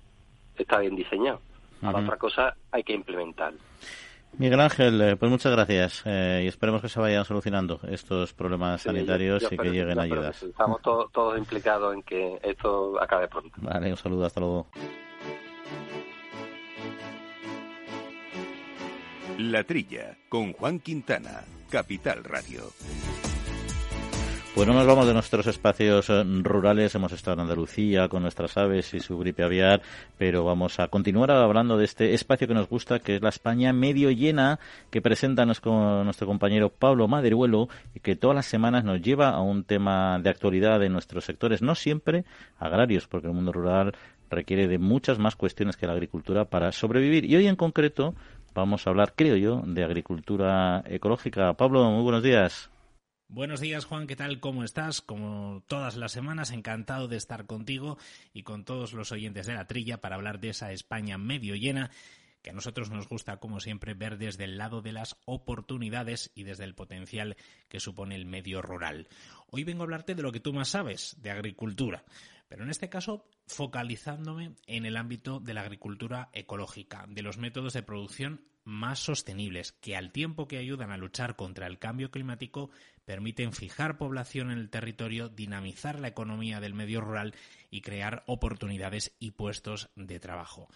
[SPEAKER 9] está bien diseñado. Para otra cosa hay que implementar.
[SPEAKER 1] Miguel Ángel, eh, pues muchas gracias eh, y esperemos que se vayan solucionando estos problemas sanitarios y que lleguen ayudas.
[SPEAKER 9] Estamos todos implicados en que esto acabe pronto.
[SPEAKER 1] Vale, un saludo, hasta luego.
[SPEAKER 7] La Trilla, con Juan Quintana, Capital Radio.
[SPEAKER 1] Bueno, nos vamos de nuestros espacios eh, rurales. Hemos estado en Andalucía con nuestras aves y su gripe aviar, pero vamos a continuar hablando de este espacio que nos gusta, que es la España medio llena, que presenta nuestro compañero Pablo Maderuelo y que todas las semanas nos lleva a un tema de actualidad en nuestros sectores, no siempre agrarios, porque el mundo rural requiere de muchas más cuestiones que la agricultura para sobrevivir. Y hoy en concreto vamos a hablar, creo yo, de agricultura ecológica. Pablo, muy buenos días.
[SPEAKER 10] Buenos días Juan, ¿qué tal? ¿Cómo estás? Como todas las semanas, encantado de estar contigo y con todos los oyentes de la trilla para hablar de esa España medio llena que a nosotros nos gusta, como siempre, ver desde el lado de las oportunidades y desde el potencial que supone el medio rural. Hoy vengo a hablarte de lo que tú más sabes, de agricultura pero en este caso focalizándome en el ámbito de la agricultura ecológica, de los métodos de producción más sostenibles, que al tiempo que ayudan a luchar contra el cambio climático, permiten fijar población en el territorio, dinamizar la economía del medio rural y crear oportunidades y puestos de trabajo.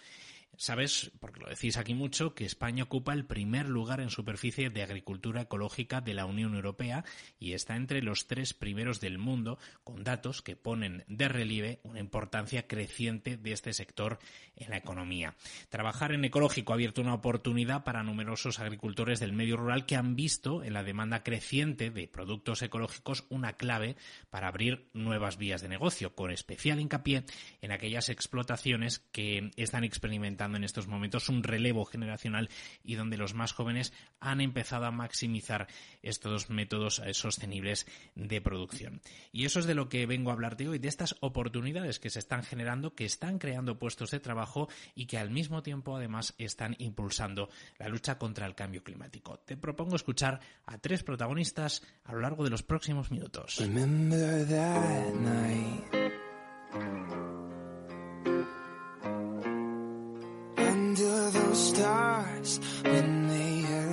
[SPEAKER 10] Sabes, porque lo decís aquí mucho, que España ocupa el primer lugar en superficie de agricultura ecológica de la Unión Europea y está entre los tres primeros del mundo, con datos que ponen de relieve una importancia creciente de este sector en la economía. Trabajar en ecológico ha abierto una oportunidad para numerosos agricultores del medio rural que han visto en la demanda creciente de productos ecológicos una clave para abrir nuevas vías de negocio, con especial hincapié en aquellas explotaciones que están experimentando en estos momentos un relevo generacional y donde los más jóvenes han empezado a maximizar estos métodos eh, sostenibles de producción. Y eso es de lo que vengo a hablarte hoy, de estas oportunidades que se están generando, que están creando puestos de trabajo y que al mismo tiempo además están impulsando la lucha contra el cambio climático. Te propongo escuchar a tres protagonistas a lo largo de los próximos minutos. under those stars when they.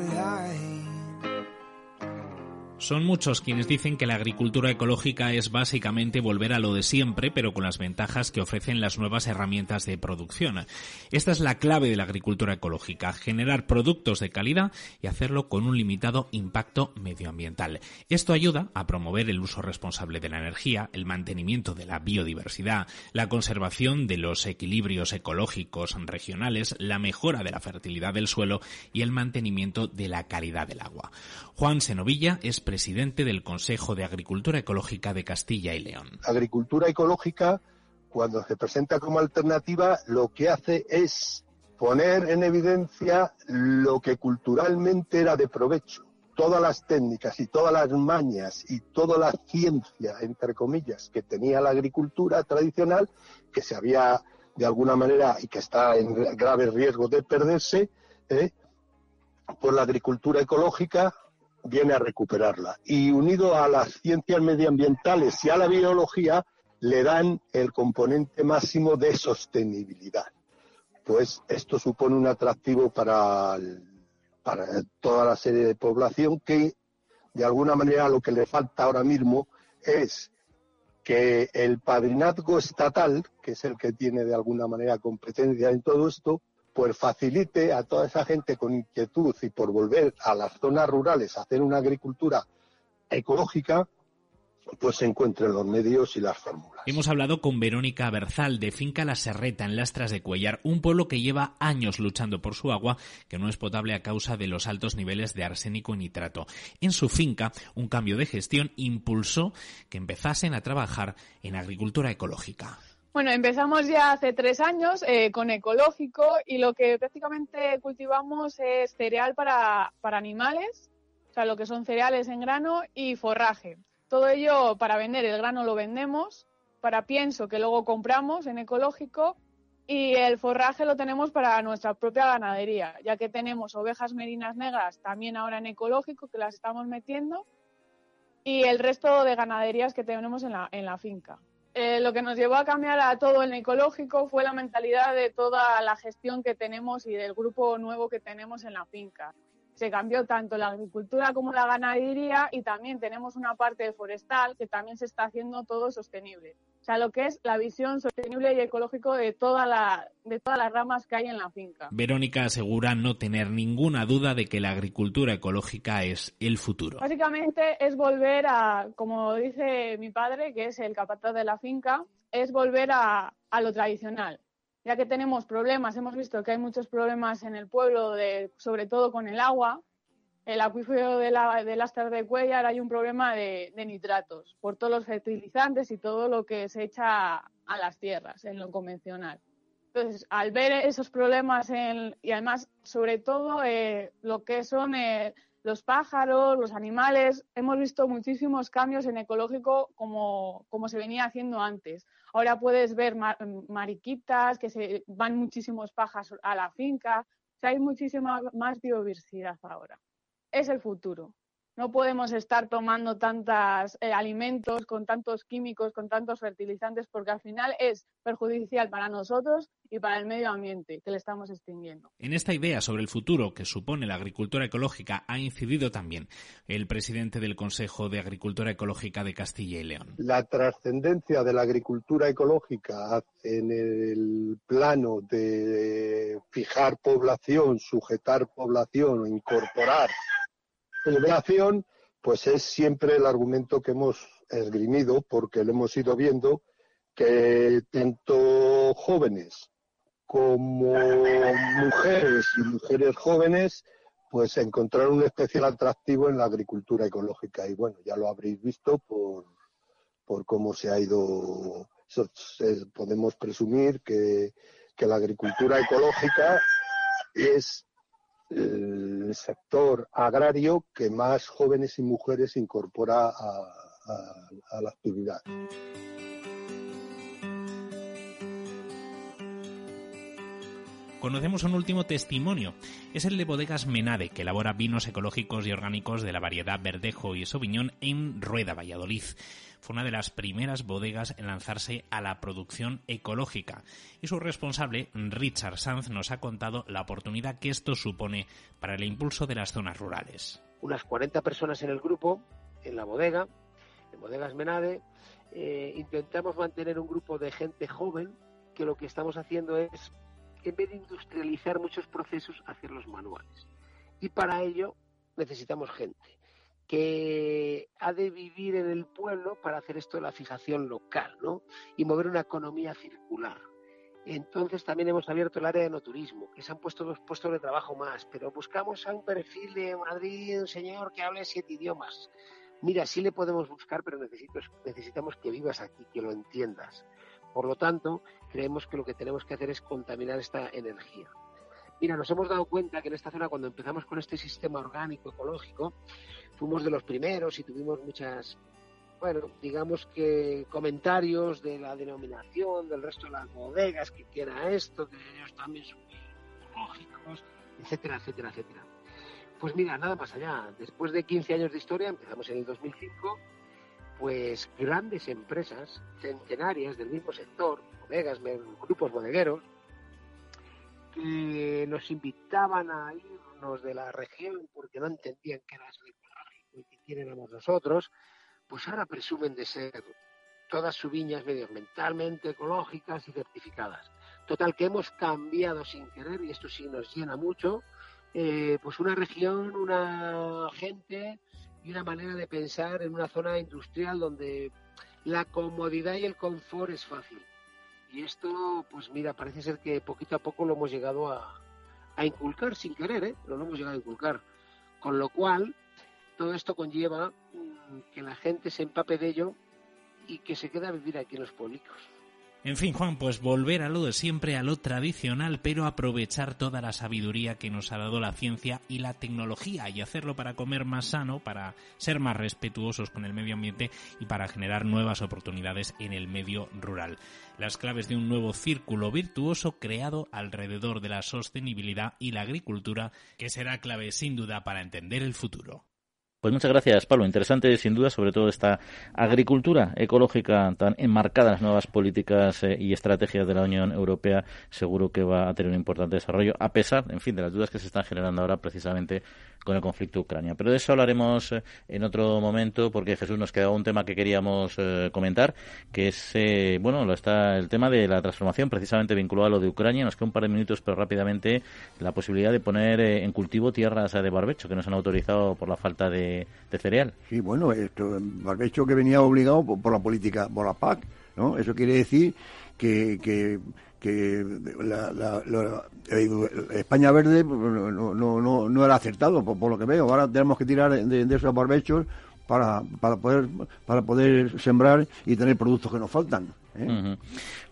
[SPEAKER 10] Son muchos quienes dicen que la agricultura ecológica es básicamente volver a lo de siempre, pero con las ventajas que ofrecen las nuevas herramientas de producción. Esta es la clave de la agricultura ecológica, generar productos de calidad y hacerlo con un limitado impacto medioambiental. Esto ayuda a promover el uso responsable de la energía, el mantenimiento de la biodiversidad, la conservación de los equilibrios ecológicos regionales, la mejora de la fertilidad del suelo y el mantenimiento de la calidad del agua. Juan Senovilla es presidente del Consejo de Agricultura Ecológica de Castilla y León.
[SPEAKER 11] Agricultura ecológica, cuando se presenta como alternativa, lo que hace es poner en evidencia lo que culturalmente era de provecho. Todas las técnicas y todas las mañas y toda la ciencia, entre comillas, que tenía la agricultura tradicional, que se había de alguna manera y que está en grave riesgo de perderse, ¿eh? por la agricultura ecológica viene a recuperarla. Y unido a las ciencias medioambientales y a la biología, le dan el componente máximo de sostenibilidad. Pues esto supone un atractivo para, para toda la serie de población que, de alguna manera, lo que le falta ahora mismo es que el padrinazgo estatal, que es el que tiene de alguna manera competencia en todo esto, pues facilite a toda esa gente con inquietud y por volver a las zonas rurales a hacer una agricultura ecológica, pues se encuentren los medios y las fórmulas.
[SPEAKER 10] Hemos hablado con Verónica Berzal de Finca La Serreta en Lastras de Cuellar, un pueblo que lleva años luchando por su agua, que no es potable a causa de los altos niveles de arsénico y nitrato. En su finca, un cambio de gestión impulsó que empezasen a trabajar en agricultura ecológica.
[SPEAKER 12] Bueno, empezamos ya hace tres años eh, con ecológico y lo que prácticamente cultivamos es cereal para, para animales, o sea, lo que son cereales en grano y forraje. Todo ello para vender, el grano lo vendemos, para pienso que luego compramos en ecológico y el forraje lo tenemos para nuestra propia ganadería, ya que tenemos ovejas merinas negras también ahora en ecológico que las estamos metiendo y el resto de ganaderías que tenemos en la, en la finca. Eh, lo que nos llevó a cambiar a todo en ecológico fue la mentalidad de toda la gestión que tenemos y del grupo nuevo que tenemos en la finca. Se cambió tanto la agricultura como la ganadería y también tenemos una parte forestal que también se está haciendo todo sostenible sea, lo que es la visión sostenible y ecológico de, toda la, de todas las ramas que hay en la finca.
[SPEAKER 10] Verónica asegura no tener ninguna duda de que la agricultura ecológica es el futuro.
[SPEAKER 12] Básicamente es volver a, como dice mi padre, que es el capataz de la finca, es volver a, a lo tradicional. Ya que tenemos problemas, hemos visto que hay muchos problemas en el pueblo, de, sobre todo con el agua, el acuífero de, la, de Lastar de Cuellar hay un problema de, nitratos por todos los fertilizantes y todo lo que se echa a, las tierras en lo convencional. Entonces, al ver esos problemas y además, sobre todo, eh, lo que son eh, los pájaros, los animales, hemos visto muchísimos cambios en ecológico como, como se venía haciendo antes. Ahora puedes ver mariquitas, que se van muchísimos pájaros a la finca. O sea, hay muchísima más biodiversidad ahora es el futuro. no podemos estar tomando tantos eh, alimentos con tantos químicos, con tantos fertilizantes, porque al final es perjudicial para nosotros y para el medio ambiente que le estamos extinguiendo.
[SPEAKER 10] En esta idea sobre el futuro que supone la agricultura ecológica ha incidido también el presidente del Consejo de Agricultura Ecológica de Castilla y León.
[SPEAKER 11] La trascendencia de la agricultura ecológica en el plano de fijar población, sujetar población o incorporar población, pues es siempre el argumento que hemos esgrimido porque lo hemos ido viendo que tanto jóvenes como mujeres y mujeres jóvenes pues encontrar un especial atractivo en la agricultura ecológica. Y bueno ya lo habréis visto por, por cómo se ha ido podemos presumir que, que la agricultura ecológica es el sector agrario que más jóvenes y mujeres incorpora a, la actividad.
[SPEAKER 10] Conocemos un último testimonio. Es el de Bodegas Menade, que elabora vinos ecológicos y orgánicos de la variedad Verdejo y Sauvignon en Rueda, Valladolid fue una de las primeras bodegas en lanzarse a la producción ecológica y su responsable, Richard Sanz, nos ha contado la oportunidad que esto supone para el impulso de las zonas rurales.
[SPEAKER 13] Unas 40 personas en el grupo, en la bodega, en Bodegas Menade, eh, intentamos mantener un grupo de gente joven que lo que estamos haciendo es, en vez de industrializar muchos procesos, hacerlos manuales. Y para ello necesitamos gente que ha de vivir en el pueblo para hacer esto de la fijación local, ¿no? Y mover una economía circular. Entonces también hemos abierto el área de no turismo, que se han puesto dos puestos de trabajo más, pero buscamos a un perfil de Madrid, un señor que hable siete idiomas. Mira, sí le podemos buscar, pero necesitamos que vivas aquí, que lo entiendas. Por lo tanto, creemos que lo que tenemos que hacer es contaminar esta energía. Mira, nos hemos dado cuenta que en esta zona, cuando empezamos con este sistema orgánico, ecológico, fuimos de los primeros y tuvimos muchas, bueno, digamos que comentarios de la denominación del resto de las bodegas, que quiera esto, que ellos también son ecológicos, etcétera, etcétera, etcétera. Pues mira, nada más allá. Después de 15 años de historia, empezamos en el 2005, pues grandes empresas, centenarias del mismo sector, bodegas, grupos bodegueros, que nos invitaban a irnos de la región porque no entendían que era que tienen nosotros, pues ahora presumen de ser todas sus viñas medioambientalmente ecológicas y certificadas. Total, que hemos cambiado sin querer, y esto sí nos llena mucho, eh, pues una región, una gente y una manera de pensar en una zona industrial donde la comodidad y el confort es fácil. Y esto, pues mira, parece ser que poquito a poco lo hemos llegado a, a inculcar sin querer, ¿eh? Pero lo hemos llegado a inculcar. Con lo cual, todo esto conlleva mm, que la gente se empape de ello y que se quede a vivir aquí en los públicos.
[SPEAKER 10] En fin, Juan, pues volver a lo de siempre, a lo tradicional, pero aprovechar toda la sabiduría que nos ha dado la ciencia y la tecnología y hacerlo para comer más sano, para ser más respetuosos con el medio ambiente y para generar nuevas oportunidades en el medio rural. Las claves de un nuevo círculo virtuoso creado alrededor de la sostenibilidad y la agricultura, que será clave sin duda para entender el futuro.
[SPEAKER 1] Pues muchas gracias, Pablo. Interesante, sin duda, sobre todo esta agricultura ecológica tan enmarcada en las nuevas políticas eh, y estrategias de la Unión Europea. Seguro que va a tener un importante desarrollo, a pesar, en fin, de las dudas que se están generando ahora precisamente con el conflicto Ucrania. Pero de eso hablaremos eh, en otro momento, porque Jesús nos queda un tema que queríamos eh, comentar, que es, bueno, lo está el tema de la transformación, precisamente vinculado a lo de Ucrania. Nos queda un par de minutos, pero rápidamente la posibilidad de poner en cultivo tierras de barbecho, que nos han autorizado por la falta de cereal.
[SPEAKER 2] Sí, bueno, esto, barbecho que venía obligado por, la política, por la PAC, ¿no? Eso quiere decir que, que, la, España Verde pues, no, no, no, era acertado, por, lo que veo. Ahora tenemos que tirar de, esos barbechos para, para, poder, para poder sembrar y tener productos que nos faltan. ¿Eh?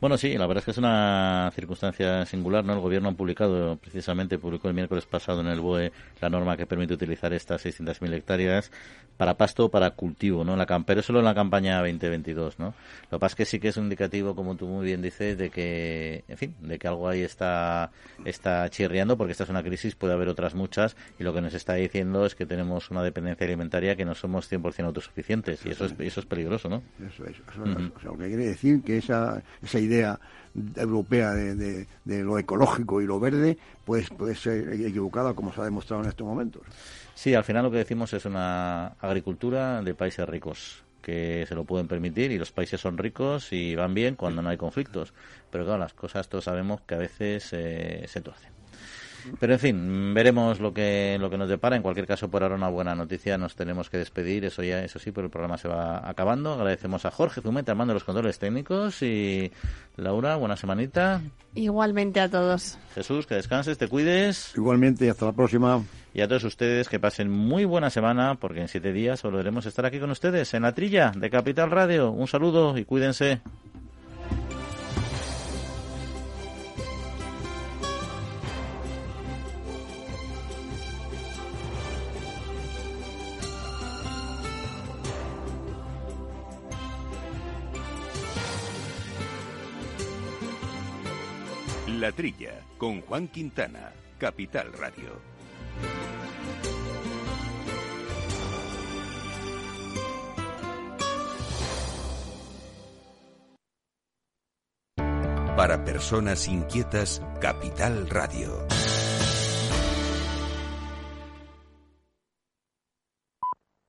[SPEAKER 1] Bueno, sí, la verdad es que es una circunstancia singular, ¿no? El gobierno ha publicado, precisamente, publicó el miércoles pasado en el BOE la norma que permite utilizar estas 600.000 hectáreas para pasto o para cultivo, ¿no? La pero solo en la campaña 2022, ¿no? Lo que pasa es que sí que es un indicativo, como tú muy bien dices, de que, en fin, de que algo ahí está, está chirriando, porque esta es una crisis, puede haber otras muchas, y lo que nos está diciendo es que tenemos una dependencia alimentaria que no somos 100% autosuficientes, y eso es, eso es peligroso, ¿no?
[SPEAKER 2] Eso es, lo que quiere decir que esa, esa idea europea de, de, lo ecológico y lo verde, pues puede ser equivocada, como se ha demostrado en estos momentos.
[SPEAKER 1] Sí, al final lo que decimos es una agricultura de países ricos que se lo pueden permitir y los países son ricos y van bien cuando no hay conflictos. Pero claro, las cosas todos sabemos que a veces eh, se torcen. Pero en fin, veremos lo que lo que nos depara. En cualquier caso, por ahora una buena noticia. Nos tenemos que despedir. Eso ya, eso sí, pero el programa se va acabando. Agradecemos a Jorge Zumeta, mando los controles técnicos y Laura, buena semanita.
[SPEAKER 3] Igualmente a todos.
[SPEAKER 1] Jesús, que descanses, te cuides.
[SPEAKER 2] Igualmente, hasta la próxima.
[SPEAKER 1] Y a todos ustedes que pasen muy buena semana, porque en siete días volveremos a estar aquí con ustedes en la trilla de Capital Radio. Un saludo y cuídense.
[SPEAKER 7] La Trilla, con Juan Quintana, Capital Radio. Para personas inquietas, Capital Radio.